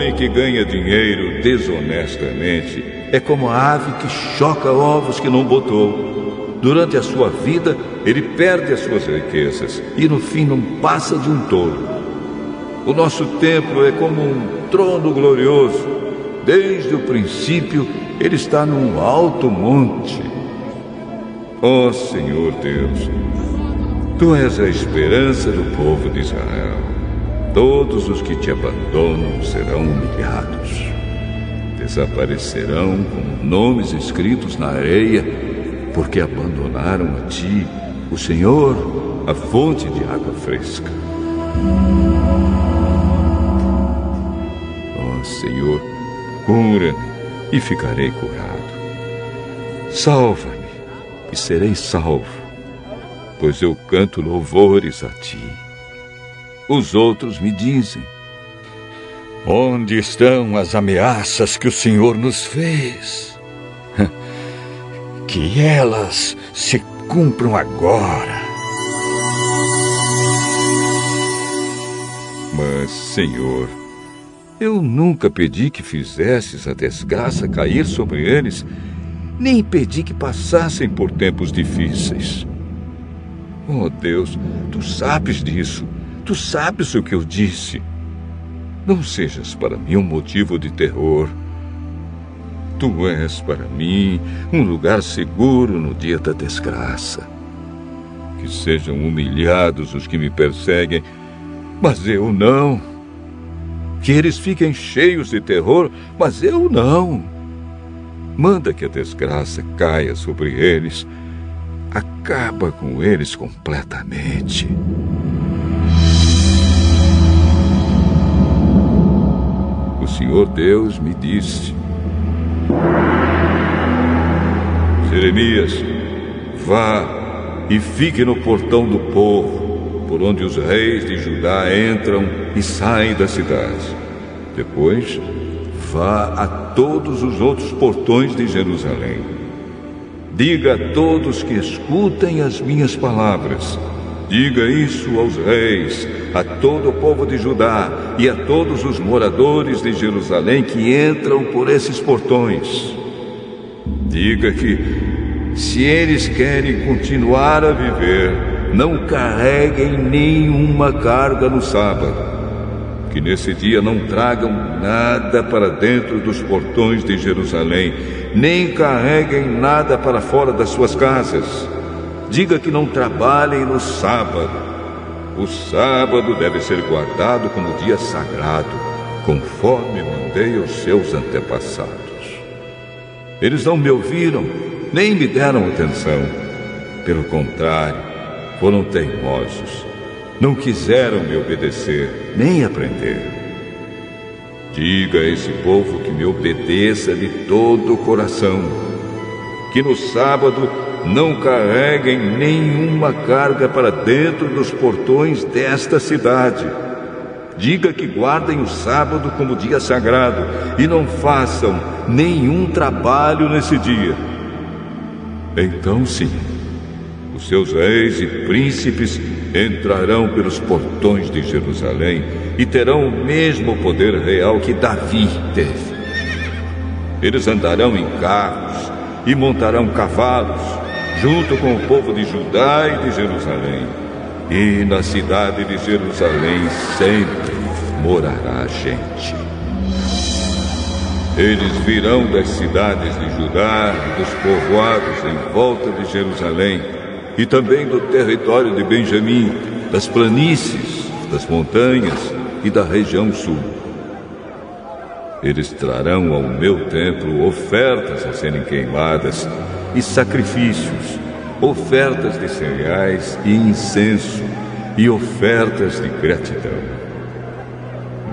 Homem que ganha dinheiro desonestamente é como a ave que choca ovos que não botou. Durante a sua vida, ele perde as suas riquezas e no fim não passa de um tolo. O nosso templo é como um trono glorioso. Desde o princípio, ele está num alto monte. Ó oh, Senhor Deus, Tu és a esperança do povo de Israel. Todos os que te abandonam serão humilhados. Desaparecerão como nomes escritos na areia, porque abandonaram a ti, o Senhor, a fonte de água fresca. Ó oh, Senhor, cura e ficarei curado. Salva e serei salvo, pois eu canto louvores a ti. Os outros me dizem: Onde estão as ameaças que o Senhor nos fez? Que elas se cumpram agora. Mas, Senhor, eu nunca pedi que fizesses a desgraça cair sobre eles nem impedi que passassem por tempos difíceis. Oh Deus, tu sabes disso. Tu sabes o que eu disse. Não sejas para mim um motivo de terror. Tu és para mim um lugar seguro no dia da desgraça. Que sejam humilhados os que me perseguem, mas eu não. Que eles fiquem cheios de terror, mas eu não. Manda que a desgraça caia sobre eles. Acaba com eles completamente. Senhor Deus me disse: Jeremias, vá e fique no portão do povo, por onde os reis de Judá entram e saem da cidade. Depois, vá a todos os outros portões de Jerusalém. Diga a todos que escutem as minhas palavras. Diga isso aos reis, a todo o povo de Judá e a todos os moradores de Jerusalém que entram por esses portões. Diga que, se eles querem continuar a viver, não carreguem nenhuma carga no sábado. Que nesse dia não tragam nada para dentro dos portões de Jerusalém, nem carreguem nada para fora das suas casas. Diga que não trabalhem no sábado o sábado deve ser guardado como dia sagrado, conforme mandei aos seus antepassados. Eles não me ouviram, nem me deram atenção. Pelo contrário, foram teimosos. Não quiseram me obedecer, nem aprender. Diga a esse povo que me obedeça de todo o coração, que no sábado não carreguem nenhuma carga para dentro dos portões desta cidade. Diga que guardem o sábado como dia sagrado e não façam nenhum trabalho nesse dia. Então, sim, os seus reis e príncipes entrarão pelos portões de Jerusalém e terão o mesmo poder real que Davi teve. Eles andarão em carros e montarão cavalos junto com o povo de Judá e de Jerusalém. E na cidade de Jerusalém sempre morará gente. Eles virão das cidades de Judá, dos povoados em volta de Jerusalém, e também do território de Benjamim, das planícies, das montanhas e da região sul. Eles trarão ao meu templo ofertas a serem queimadas e sacrifícios, ofertas de cereais e incenso e ofertas de gratidão.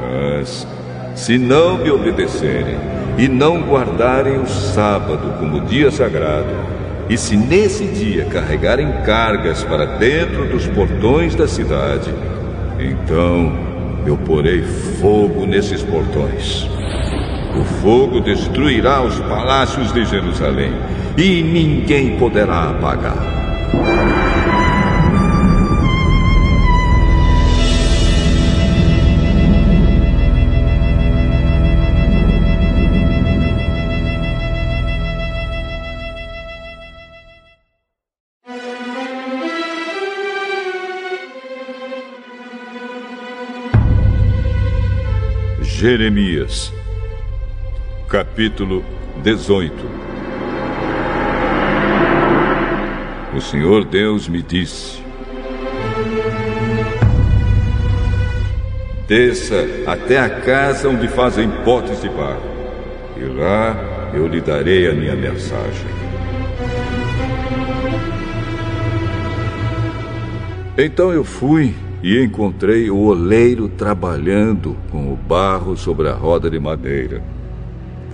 Mas, se não me obedecerem e não guardarem o sábado como dia sagrado, e se nesse dia carregarem cargas para dentro dos portões da cidade, então eu porei fogo nesses portões. O fogo destruirá os palácios de Jerusalém e ninguém poderá apagar. Jeremias, capítulo 18 O Senhor Deus me disse: Desça até a casa onde fazem potes de barro, e lá eu lhe darei a minha mensagem. Então eu fui e encontrei o oleiro trabalhando com o barro sobre a roda de madeira.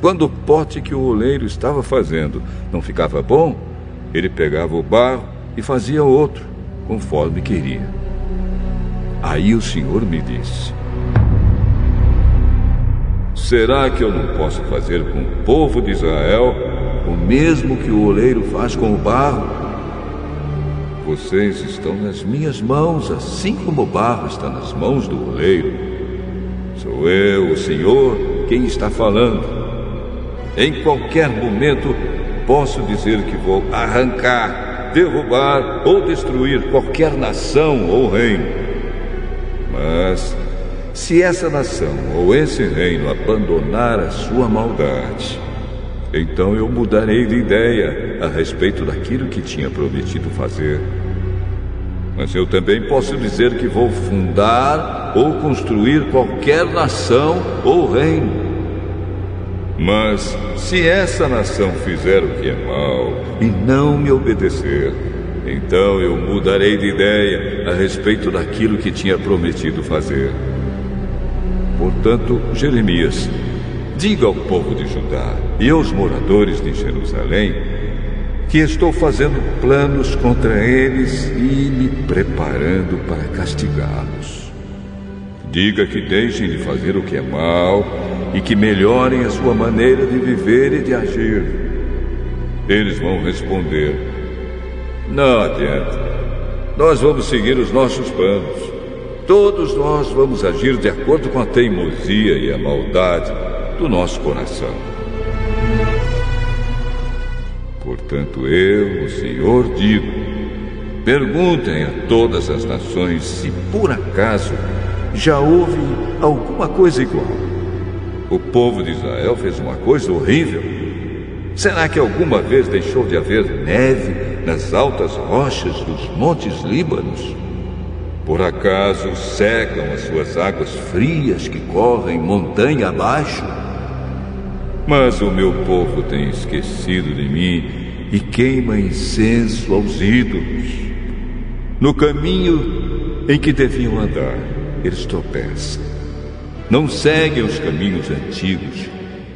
Quando o pote que o oleiro estava fazendo não ficava bom, ele pegava o barro e fazia outro, conforme queria. Aí o Senhor me disse: Será que eu não posso fazer com o povo de Israel o mesmo que o oleiro faz com o barro? Vocês estão nas minhas mãos, assim como o barro está nas mãos do oleiro. Sou eu, o Senhor, quem está falando. Em qualquer momento posso dizer que vou arrancar, derrubar ou destruir qualquer nação ou reino. Mas, se essa nação ou esse reino abandonar a sua maldade, então eu mudarei de ideia a respeito daquilo que tinha prometido fazer. Mas eu também posso dizer que vou fundar ou construir qualquer nação ou reino. Mas se essa nação fizer o que é mal e não me obedecer, então eu mudarei de ideia a respeito daquilo que tinha prometido fazer. Portanto, Jeremias, Diga ao povo de Judá e aos moradores de Jerusalém que estou fazendo planos contra eles e me preparando para castigá-los. Diga que deixem de fazer o que é mal e que melhorem a sua maneira de viver e de agir. Eles vão responder: Não adianta. Nós vamos seguir os nossos planos. Todos nós vamos agir de acordo com a teimosia e a maldade do nosso coração. Portanto, eu, o Senhor, digo: perguntem a todas as nações se por acaso já houve alguma coisa igual. O povo de Israel fez uma coisa horrível. Será que alguma vez deixou de haver neve nas altas rochas dos montes Líbanos? Por acaso secam as suas águas frias que correm montanha abaixo? Mas o meu povo tem esquecido de mim e queima incenso aos ídolos. No caminho em que deviam andar, eles tropeçam. Não seguem os caminhos antigos,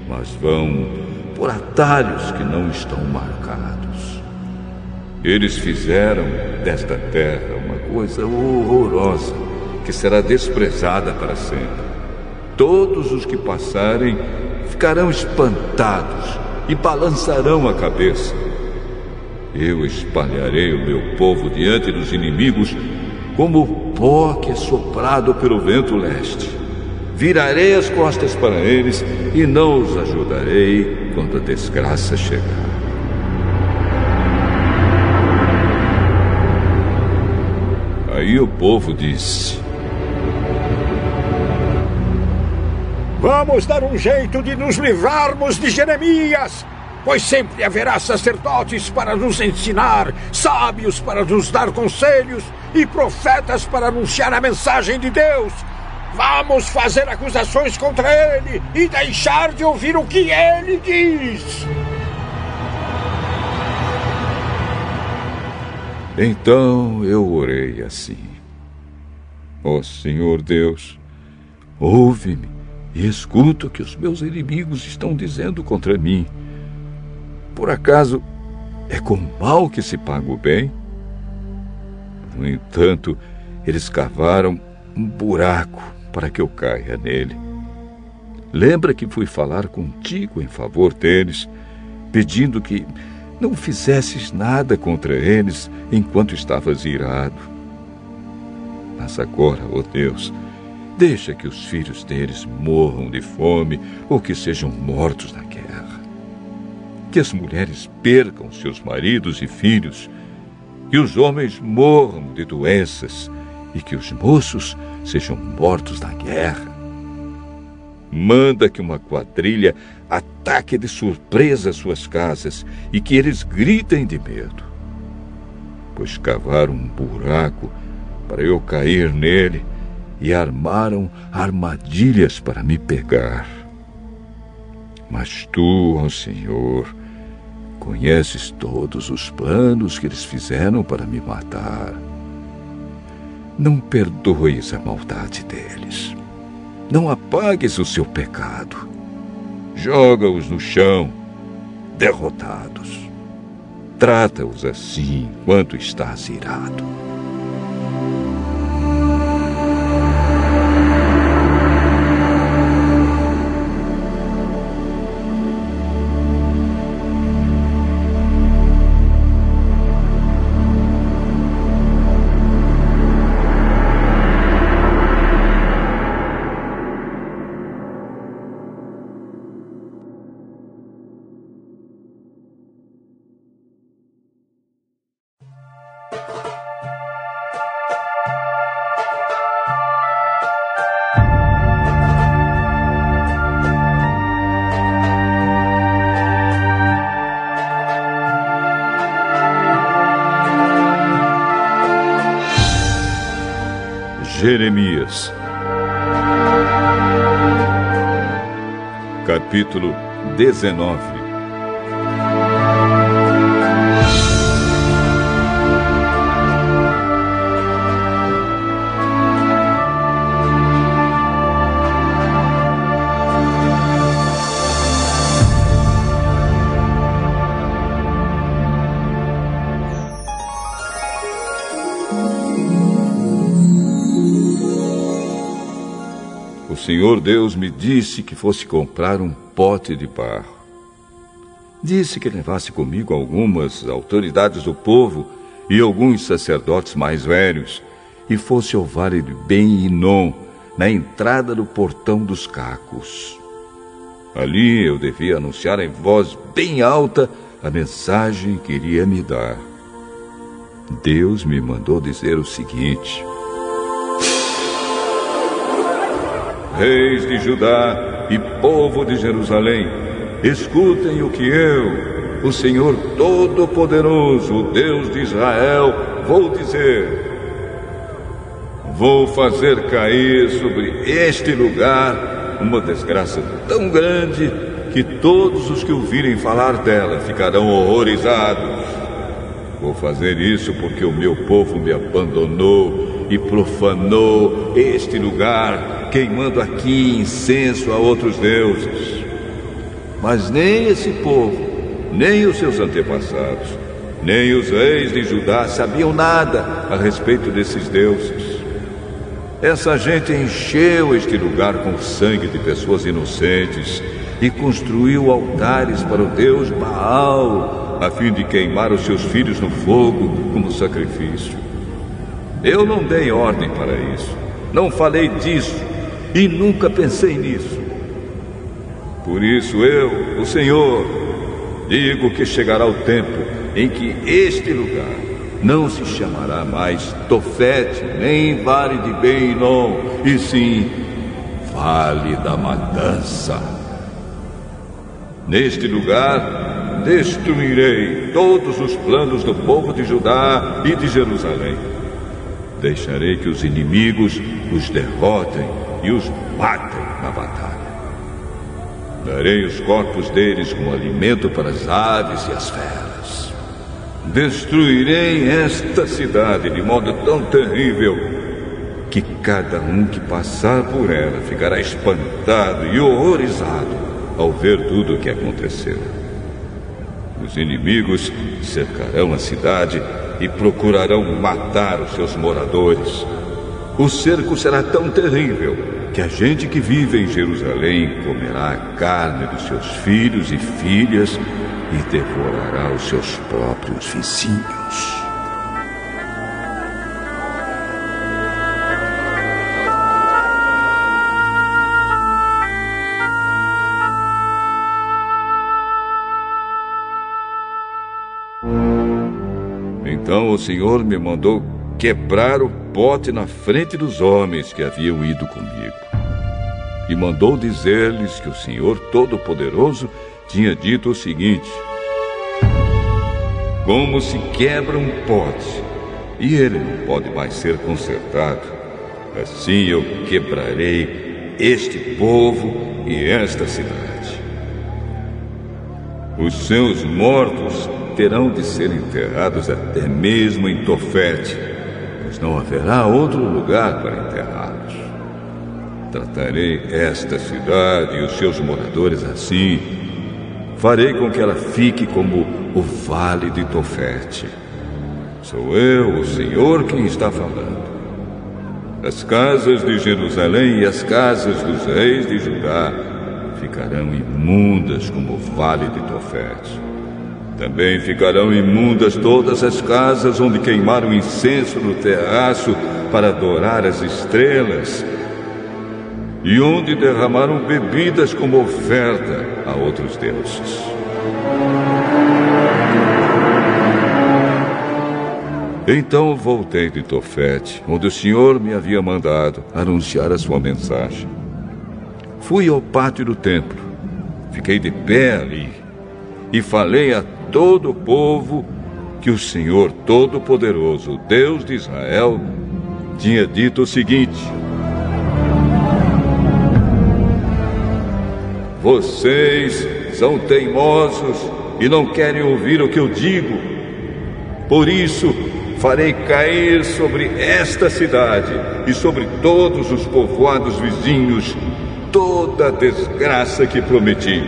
mas vão por atalhos que não estão marcados. Eles fizeram desta terra uma coisa horrorosa que será desprezada para sempre. Todos os que passarem ficarão espantados e balançarão a cabeça. Eu espalharei o meu povo diante dos inimigos como pó que é soprado pelo vento leste. Virarei as costas para eles e não os ajudarei quando a desgraça chegar. Aí o povo disse: Vamos dar um jeito de nos livrarmos de Jeremias, pois sempre haverá sacerdotes para nos ensinar, sábios para nos dar conselhos e profetas para anunciar a mensagem de Deus. Vamos fazer acusações contra ele e deixar de ouvir o que ele diz. Então eu orei assim: Ó oh, Senhor Deus, ouve-me e escuta o que os meus inimigos estão dizendo contra mim. Por acaso é com mal que se paga o bem? No entanto, eles cavaram um buraco para que eu caia nele. Lembra que fui falar contigo em favor deles, pedindo que não fizesses nada contra eles enquanto estavas irado. Mas agora, ó oh Deus, deixa que os filhos deles morram de fome ou que sejam mortos na guerra. Que as mulheres percam seus maridos e filhos, que os homens morram de doenças e que os moços sejam mortos na guerra. Manda que uma quadrilha ataque de surpresa suas casas e que eles gritem de medo. Pois cavaram um buraco para eu cair nele e armaram armadilhas para me pegar. Mas tu, ó Senhor, conheces todos os planos que eles fizeram para me matar. Não perdoes a maldade deles. Não apagues o seu pecado. Joga-os no chão, derrotados. Trata-os assim enquanto estás irado. Jeremias, capítulo 19. Senhor Deus me disse que fosse comprar um pote de barro. Disse que levasse comigo algumas autoridades do povo e alguns sacerdotes mais velhos e fosse ao vale de Ben-Inon, na entrada do portão dos cacos. Ali eu devia anunciar em voz bem alta a mensagem que iria me dar. Deus me mandou dizer o seguinte: Reis de Judá e povo de Jerusalém, escutem o que eu, o Senhor Todo-Poderoso, o Deus de Israel, vou dizer. Vou fazer cair sobre este lugar uma desgraça tão grande que todos os que ouvirem falar dela ficarão horrorizados. Vou fazer isso porque o meu povo me abandonou e profanou este lugar, queimando aqui incenso a outros deuses. Mas nem esse povo, nem os seus antepassados, nem os reis de Judá sabiam nada a respeito desses deuses. Essa gente encheu este lugar com o sangue de pessoas inocentes e construiu altares para o deus Baal, a fim de queimar os seus filhos no fogo como sacrifício. Eu não dei ordem para isso, não falei disso e nunca pensei nisso. Por isso eu, o Senhor, digo que chegará o tempo em que este lugar não se chamará mais Tofete, nem Vale de Beinon, e sim Vale da Matança. Neste lugar destruirei todos os planos do povo de Judá e de Jerusalém. Deixarei que os inimigos os derrotem e os matem na batalha. Darei os corpos deles como alimento para as aves e as feras. Destruirei esta cidade de modo tão terrível que cada um que passar por ela ficará espantado e horrorizado ao ver tudo o que aconteceu. Os inimigos cercarão a cidade e procurarão matar os seus moradores. O cerco será tão terrível que a gente que vive em Jerusalém comerá a carne dos seus filhos e filhas e devorará os seus próprios vizinhos. Então o Senhor me mandou quebrar o pote na frente dos homens que haviam ido comigo. E mandou dizer-lhes que o Senhor Todo-Poderoso tinha dito o seguinte: Como se quebra um pote e ele não pode mais ser consertado, assim eu quebrarei este povo e esta cidade. Os seus mortos terão de ser enterrados até mesmo em Tofete, não haverá outro lugar para enterrá-los. Tratarei esta cidade e os seus moradores assim. Farei com que ela fique como o vale de Tofete. Sou eu, o Senhor, quem está falando. As casas de Jerusalém e as casas dos reis de Judá ficarão imundas como o vale de Tofete. Também ficarão imundas todas as casas onde queimaram incenso no terraço para adorar as estrelas e onde derramaram bebidas como oferta a outros deuses. Então voltei de Tofete, onde o Senhor me havia mandado anunciar a sua mensagem. Fui ao pátio do templo, fiquei de pé ali e falei a todo o povo que o Senhor Todo-Poderoso, Deus de Israel, tinha dito o seguinte: Vocês são teimosos e não querem ouvir o que eu digo. Por isso, farei cair sobre esta cidade e sobre todos os povoados vizinhos toda a desgraça que prometi.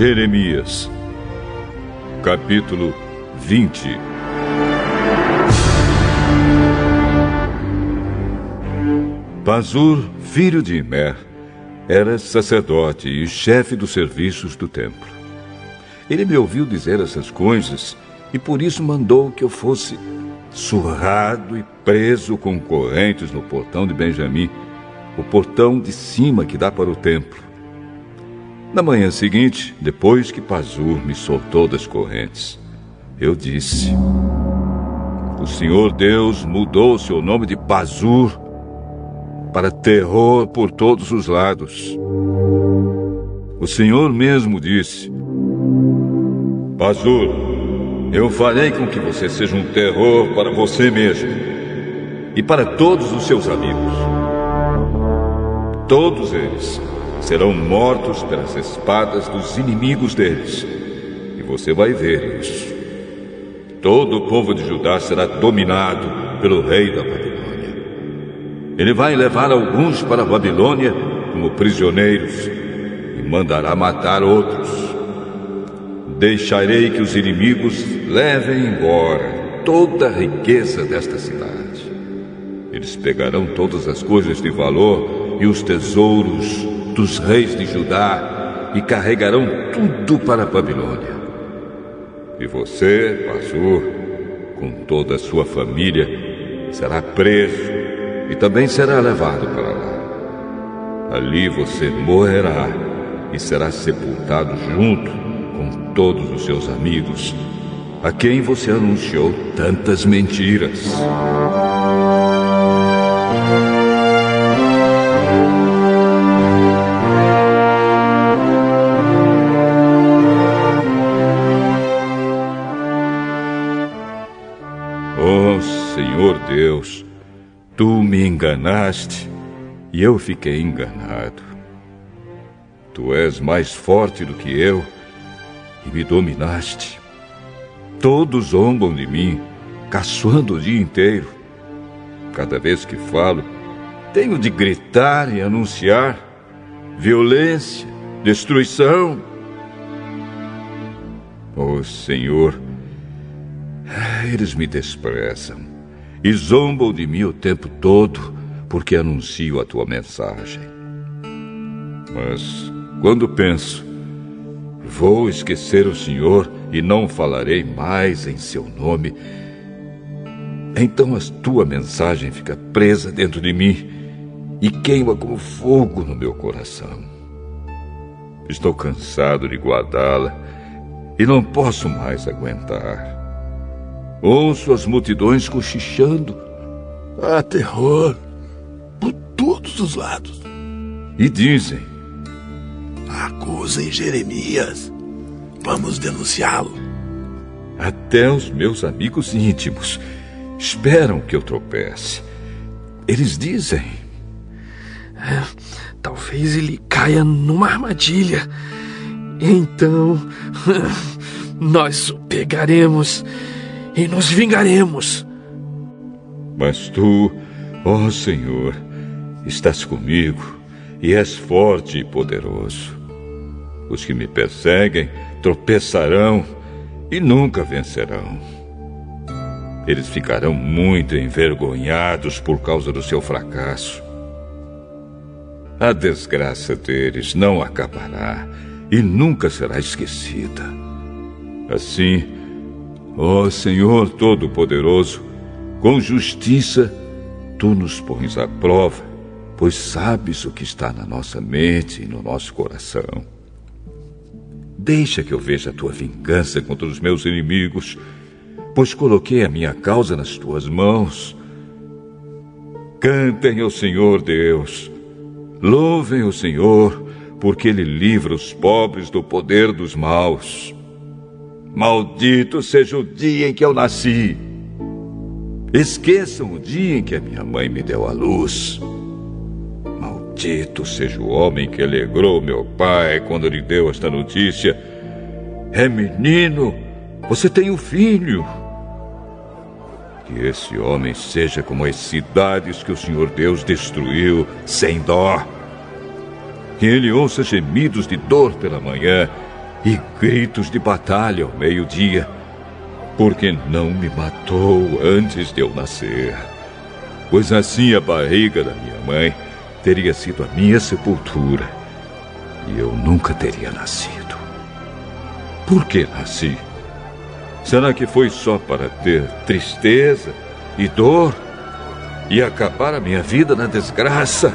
Jeremias, capítulo 20 Pazur, filho de Imer, era sacerdote e chefe dos serviços do templo. Ele me ouviu dizer essas coisas e por isso mandou que eu fosse surrado e preso com correntes no portão de Benjamim, o portão de cima que dá para o templo. Na manhã seguinte, depois que Pazur me soltou das correntes, eu disse: O Senhor Deus mudou seu nome de Pazur para terror por todos os lados. O Senhor mesmo disse: Pazur, eu farei com que você seja um terror para você mesmo e para todos os seus amigos. Todos eles serão mortos pelas espadas dos inimigos deles. E você vai ver isso. Todo o povo de Judá será dominado pelo rei da Babilônia. Ele vai levar alguns para a Babilônia como prisioneiros e mandará matar outros. Deixarei que os inimigos levem embora toda a riqueza desta cidade. Eles pegarão todas as coisas de valor e os tesouros dos reis de Judá e carregarão tudo para a Babilônia. E você, Pazur, com toda a sua família, será preso e também será levado para lá. Ali você morrerá e será sepultado junto com todos os seus amigos, a quem você anunciou tantas mentiras. Tu me enganaste e eu fiquei enganado. Tu és mais forte do que eu e me dominaste. Todos zombam de mim, caçoando o dia inteiro. Cada vez que falo, tenho de gritar e anunciar violência, destruição. Oh Senhor, eles me desprezam e zombam de mim o tempo todo porque anuncio a tua mensagem. Mas quando penso, vou esquecer o Senhor e não falarei mais em seu nome, então a tua mensagem fica presa dentro de mim e queima como fogo no meu coração. Estou cansado de guardá-la e não posso mais aguentar. Ouço as multidões cochichando. Há terror por todos os lados. E dizem: Acusem Jeremias. Vamos denunciá-lo. Até os meus amigos íntimos esperam que eu tropece. Eles dizem: é, Talvez ele caia numa armadilha. Então, nós o pegaremos e nos vingaremos. Mas tu, ó Senhor, estás comigo e és forte e poderoso. Os que me perseguem tropeçarão e nunca vencerão. Eles ficarão muito envergonhados por causa do seu fracasso. A desgraça deles não acabará e nunca será esquecida. Assim, Ó oh, Senhor Todo-Poderoso, com justiça tu nos pões à prova, pois sabes o que está na nossa mente e no nosso coração. Deixa que eu veja a tua vingança contra os meus inimigos, pois coloquei a minha causa nas tuas mãos. Cantem ao Senhor Deus, louvem o Senhor, porque Ele livra os pobres do poder dos maus. Maldito seja o dia em que eu nasci. Esqueçam o dia em que a minha mãe me deu a luz. Maldito seja o homem que alegrou meu pai quando lhe deu esta notícia. É menino, você tem um filho. Que esse homem seja como as cidades que o Senhor Deus destruiu sem dó. Que ele ouça gemidos de dor pela manhã e gritos de batalha ao meio-dia, porque não me matou antes de eu nascer. Pois assim a barriga da minha mãe teria sido a minha sepultura e eu nunca teria nascido. Por que nasci? Será que foi só para ter tristeza e dor e acabar a minha vida na desgraça?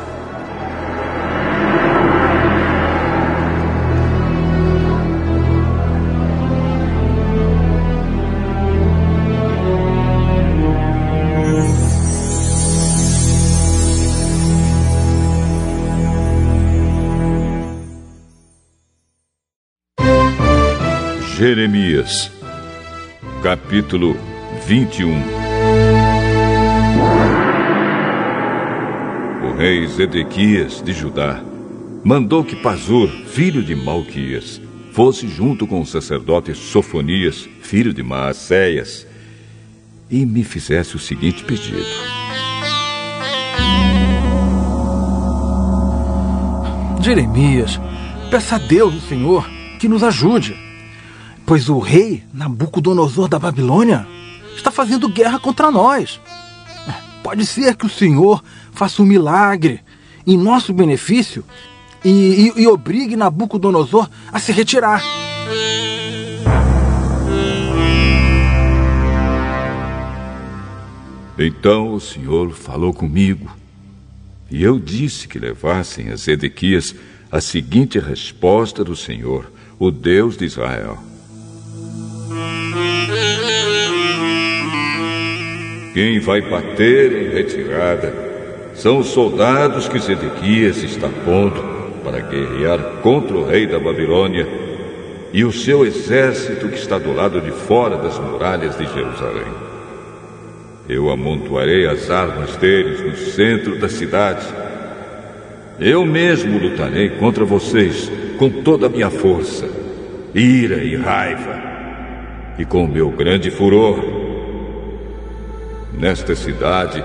Jeremias, capítulo 21 O rei Zedequias de Judá mandou que Pazur, filho de Malquias, fosse junto com o sacerdote Sofonias, filho de Maacéias, e me fizesse o seguinte pedido. Jeremias, peça a Deus, o Senhor, que nos ajude pois o rei Nabucodonosor da Babilônia está fazendo guerra contra nós. Pode ser que o Senhor faça um milagre em nosso benefício e, e, e obrigue Nabucodonosor a se retirar. Então o Senhor falou comigo, e eu disse que levassem a Zedequias a seguinte resposta do Senhor, o Deus de Israel. Quem vai bater em retirada são os soldados que Zedequias está pondo para guerrear contra o rei da Babilônia e o seu exército que está do lado de fora das muralhas de Jerusalém. Eu amontoarei as armas deles no centro da cidade. Eu mesmo lutarei contra vocês com toda a minha força, ira e raiva, e com o meu grande furor Nesta cidade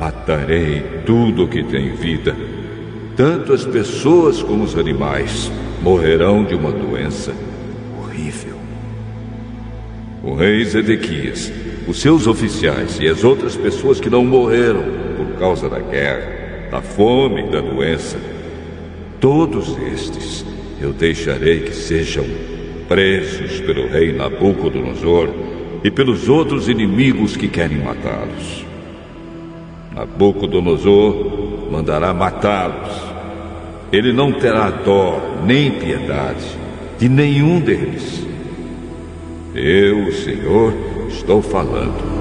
matarei tudo o que tem vida. Tanto as pessoas como os animais morrerão de uma doença horrível. O rei Zedequias, os seus oficiais e as outras pessoas que não morreram por causa da guerra, da fome e da doença, todos estes eu deixarei que sejam presos pelo rei Nabucodonosor e pelos outros inimigos que querem matá-los. Nabucodonosor mandará matá-los. Ele não terá dó nem piedade de nenhum deles. Eu, o Senhor, estou falando.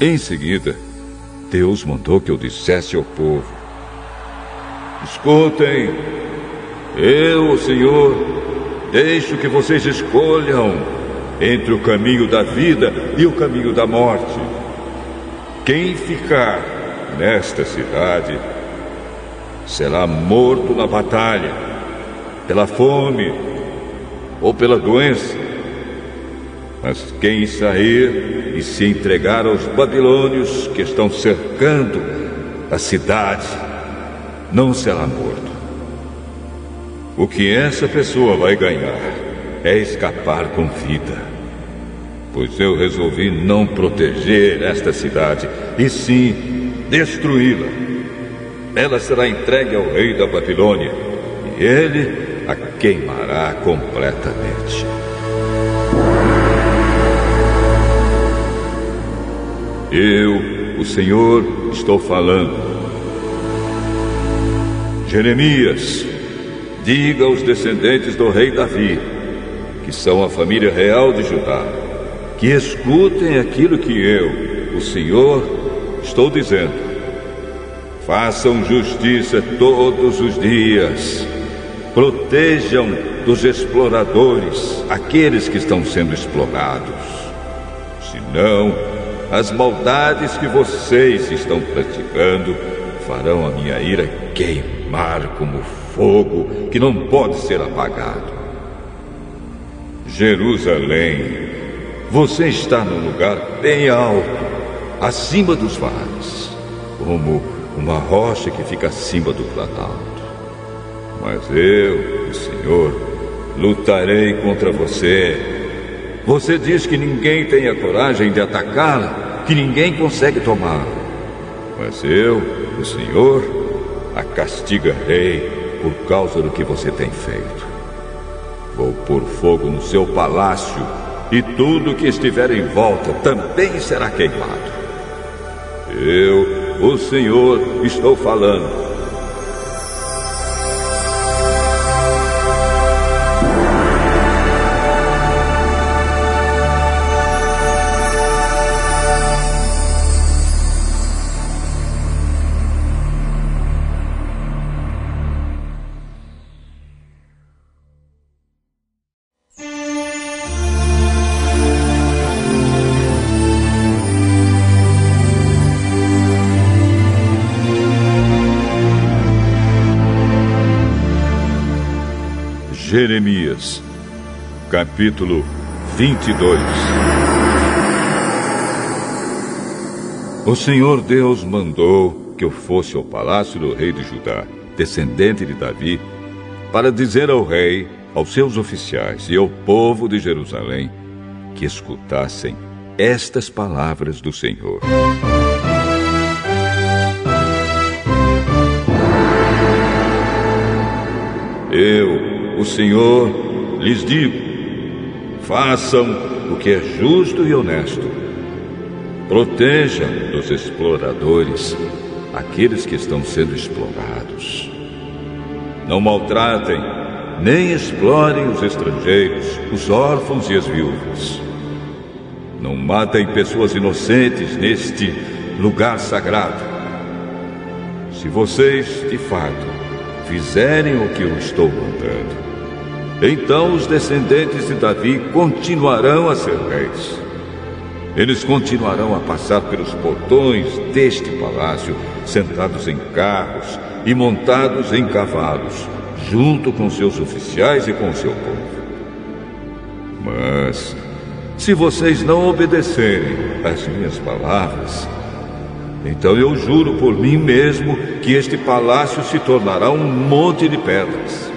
Em seguida, Deus mandou que eu dissesse ao povo: Escutem, eu, Senhor, deixo que vocês escolham entre o caminho da vida e o caminho da morte. Quem ficar nesta cidade será morto na batalha, pela fome ou pela doença. Mas quem sair e se entregar aos babilônios que estão cercando a cidade não será morto. O que essa pessoa vai ganhar é escapar com vida. Pois eu resolvi não proteger esta cidade, e sim destruí-la. Ela será entregue ao rei da Babilônia, e ele a queimará completamente. Eu, o Senhor, estou falando. Jeremias, Diga aos descendentes do rei Davi, que são a família real de Judá, que escutem aquilo que eu, o Senhor, estou dizendo. Façam justiça todos os dias. Protejam dos exploradores aqueles que estão sendo explorados. Senão, as maldades que vocês estão praticando farão a minha ira queimar como fogo que não pode ser apagado. Jerusalém, você está num lugar bem alto, acima dos vales, como uma rocha que fica acima do planalto. Mas eu, o Senhor, lutarei contra você. Você diz que ninguém tem a coragem de atacá-la, que ninguém consegue tomá-la. Mas eu, o Senhor, a castigarei por causa do que você tem feito. Vou pôr fogo no seu palácio e tudo que estiver em volta também será queimado. Eu, o Senhor, estou falando. Jeremias, capítulo 22 O Senhor Deus mandou que eu fosse ao palácio do rei de Judá, descendente de Davi, para dizer ao rei, aos seus oficiais e ao povo de Jerusalém que escutassem estas palavras do Senhor. Eu, o Senhor, lhes digo: façam o que é justo e honesto. Protejam dos exploradores aqueles que estão sendo explorados. Não maltratem nem explorem os estrangeiros, os órfãos e as viúvas. Não matem pessoas inocentes neste lugar sagrado. Se vocês, de fato, fizerem o que eu estou mandando, então os descendentes de Davi continuarão a ser reis. Eles continuarão a passar pelos portões deste palácio, sentados em carros e montados em cavalos, junto com seus oficiais e com seu povo. Mas, se vocês não obedecerem às minhas palavras, então eu juro por mim mesmo que este palácio se tornará um monte de pedras.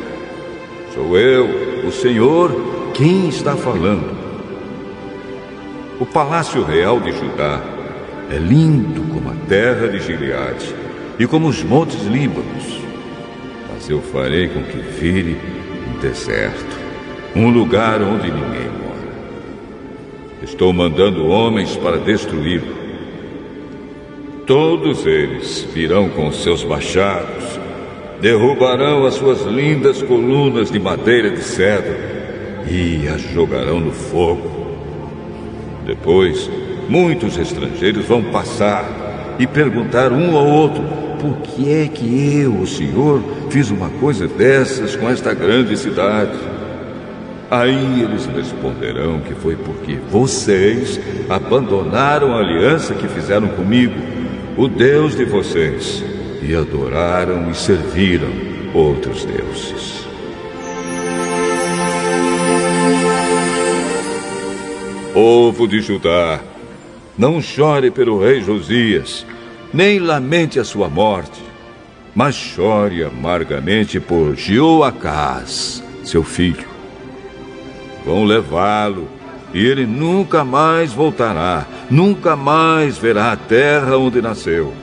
Sou eu, o Senhor, quem está falando. O palácio real de Judá é lindo como a terra de Gileade e como os montes Líbanos. Mas eu farei com que vire um deserto, um lugar onde ninguém mora. Estou mandando homens para destruí-lo. Todos eles virão com seus machados derrubarão as suas lindas colunas de madeira de cedro e as jogarão no fogo. Depois, muitos estrangeiros vão passar e perguntar um ao outro: por que é que eu, o Senhor, fiz uma coisa dessas com esta grande cidade? Aí eles responderão que foi porque vocês abandonaram a aliança que fizeram comigo, o Deus de vocês e adoraram e serviram outros deuses. Povo de Judá, não chore pelo rei Josias, nem lamente a sua morte, mas chore amargamente por Jeoacás, seu filho. Vão levá-lo, e ele nunca mais voltará, nunca mais verá a terra onde nasceu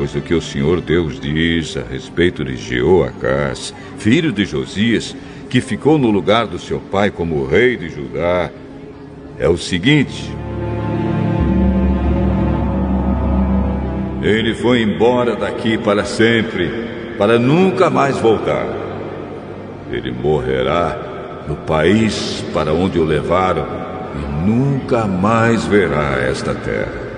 Pois o que o Senhor Deus diz a respeito de Jeoacás, filho de Josias, que ficou no lugar do seu pai como rei de Judá, é o seguinte: Ele foi embora daqui para sempre, para nunca mais voltar. Ele morrerá no país para onde o levaram e nunca mais verá esta terra.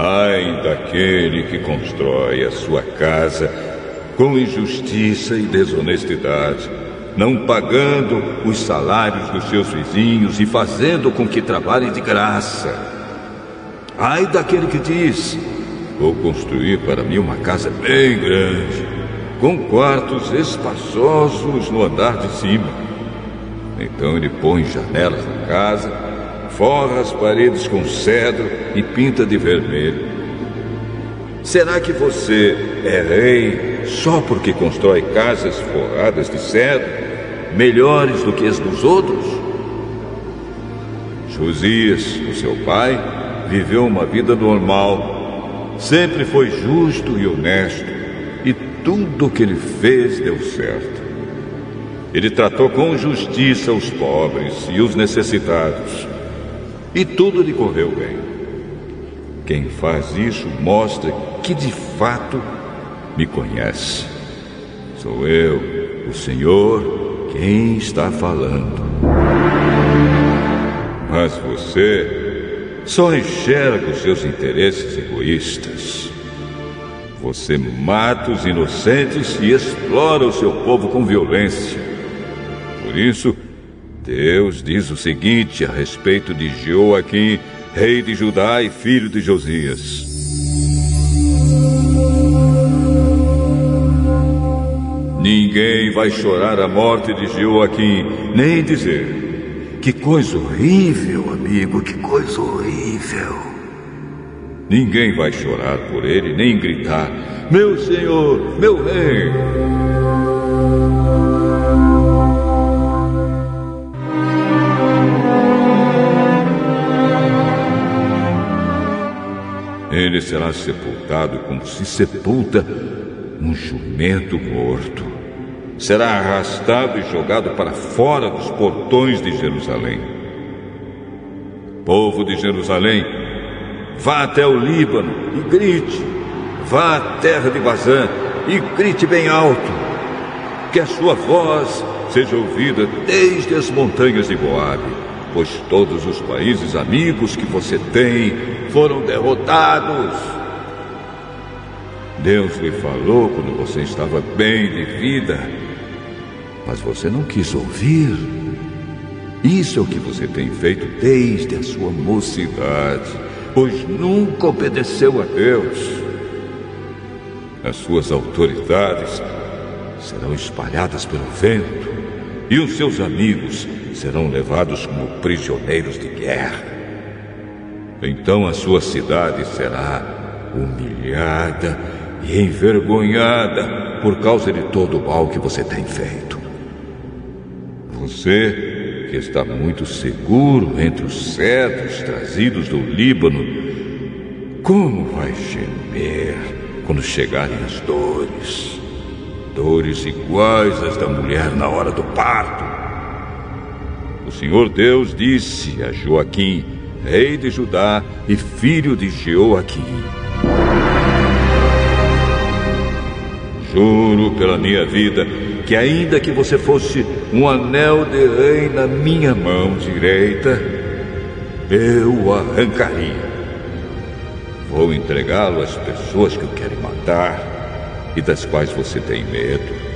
Ai daquele que constrói a sua casa com injustiça e desonestidade, não pagando os salários dos seus vizinhos e fazendo com que trabalhem de graça. Ai daquele que diz: Vou construir para mim uma casa bem grande, com quartos espaçosos no andar de cima. Então ele põe janelas na casa forra as paredes com cedro e pinta de vermelho. Será que você é rei só porque constrói casas forradas de cedro, melhores do que as dos outros? Josias, o seu pai, viveu uma vida normal. Sempre foi justo e honesto, e tudo o que ele fez deu certo. Ele tratou com justiça os pobres e os necessitados, e tudo lhe correu bem. Quem faz isso mostra que de fato me conhece. Sou eu, o Senhor, quem está falando. Mas você só enxerga os seus interesses egoístas. Você mata os inocentes e explora o seu povo com violência. Por isso, Deus diz o seguinte a respeito de Joaquim rei de Judá e filho de Josias. Ninguém vai chorar a morte de Joaquim, nem dizer: Que coisa horrível, amigo, que coisa horrível. Ninguém vai chorar por ele, nem gritar: Meu senhor, meu rei. Ele será sepultado como se sepulta um jumento morto. Será arrastado e jogado para fora dos portões de Jerusalém. Povo de Jerusalém, vá até o Líbano e grite. Vá à terra de Bazã e grite bem alto. Que a sua voz seja ouvida desde as montanhas de Moabe pois todos os países amigos que você tem foram derrotados. Deus lhe falou quando você estava bem de vida, mas você não quis ouvir. Isso é o que você tem feito desde a sua mocidade, pois nunca obedeceu a Deus. As suas autoridades serão espalhadas pelo vento e os seus amigos serão levados como prisioneiros de guerra. Então a sua cidade será humilhada e envergonhada por causa de todo o mal que você tem feito. Você, que está muito seguro entre os cedros trazidos do Líbano, como vai gemer quando chegarem as dores? Dores iguais às da mulher na hora do parto. O Senhor Deus disse a Joaquim, rei de Judá e filho de Joaquim: Juro pela minha vida que, ainda que você fosse um anel de rei na minha mão direita, eu o arrancaria. Vou entregá-lo às pessoas que o querem matar e das quais você tem medo.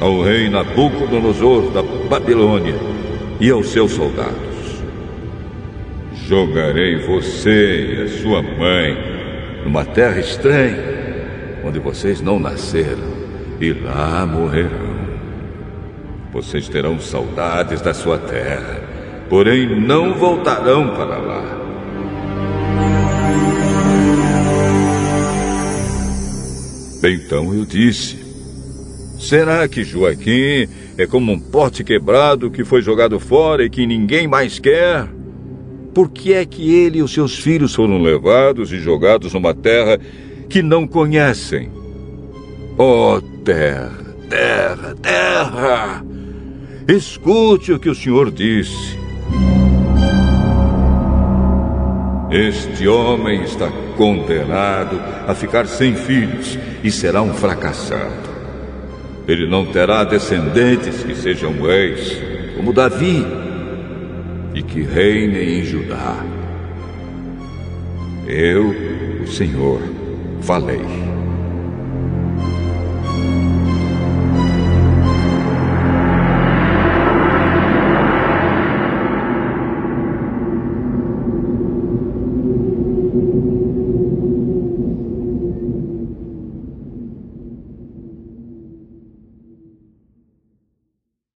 Ao rei Nabucodonosor da Babilônia e aos seus soldados: Jogarei você e a sua mãe numa terra estranha, onde vocês não nasceram, e lá morrerão. Vocês terão saudades da sua terra, porém não voltarão para lá. Então eu disse: Será que Joaquim é como um pote quebrado que foi jogado fora e que ninguém mais quer? Por que é que ele e os seus filhos foram levados e jogados numa terra que não conhecem? Oh, terra, terra, terra! Escute o que o Senhor disse. Este homem está condenado a ficar sem filhos e será um fracassado. Ele não terá descendentes que sejam reis, como Davi, e que reinem em Judá. Eu, o Senhor, falei.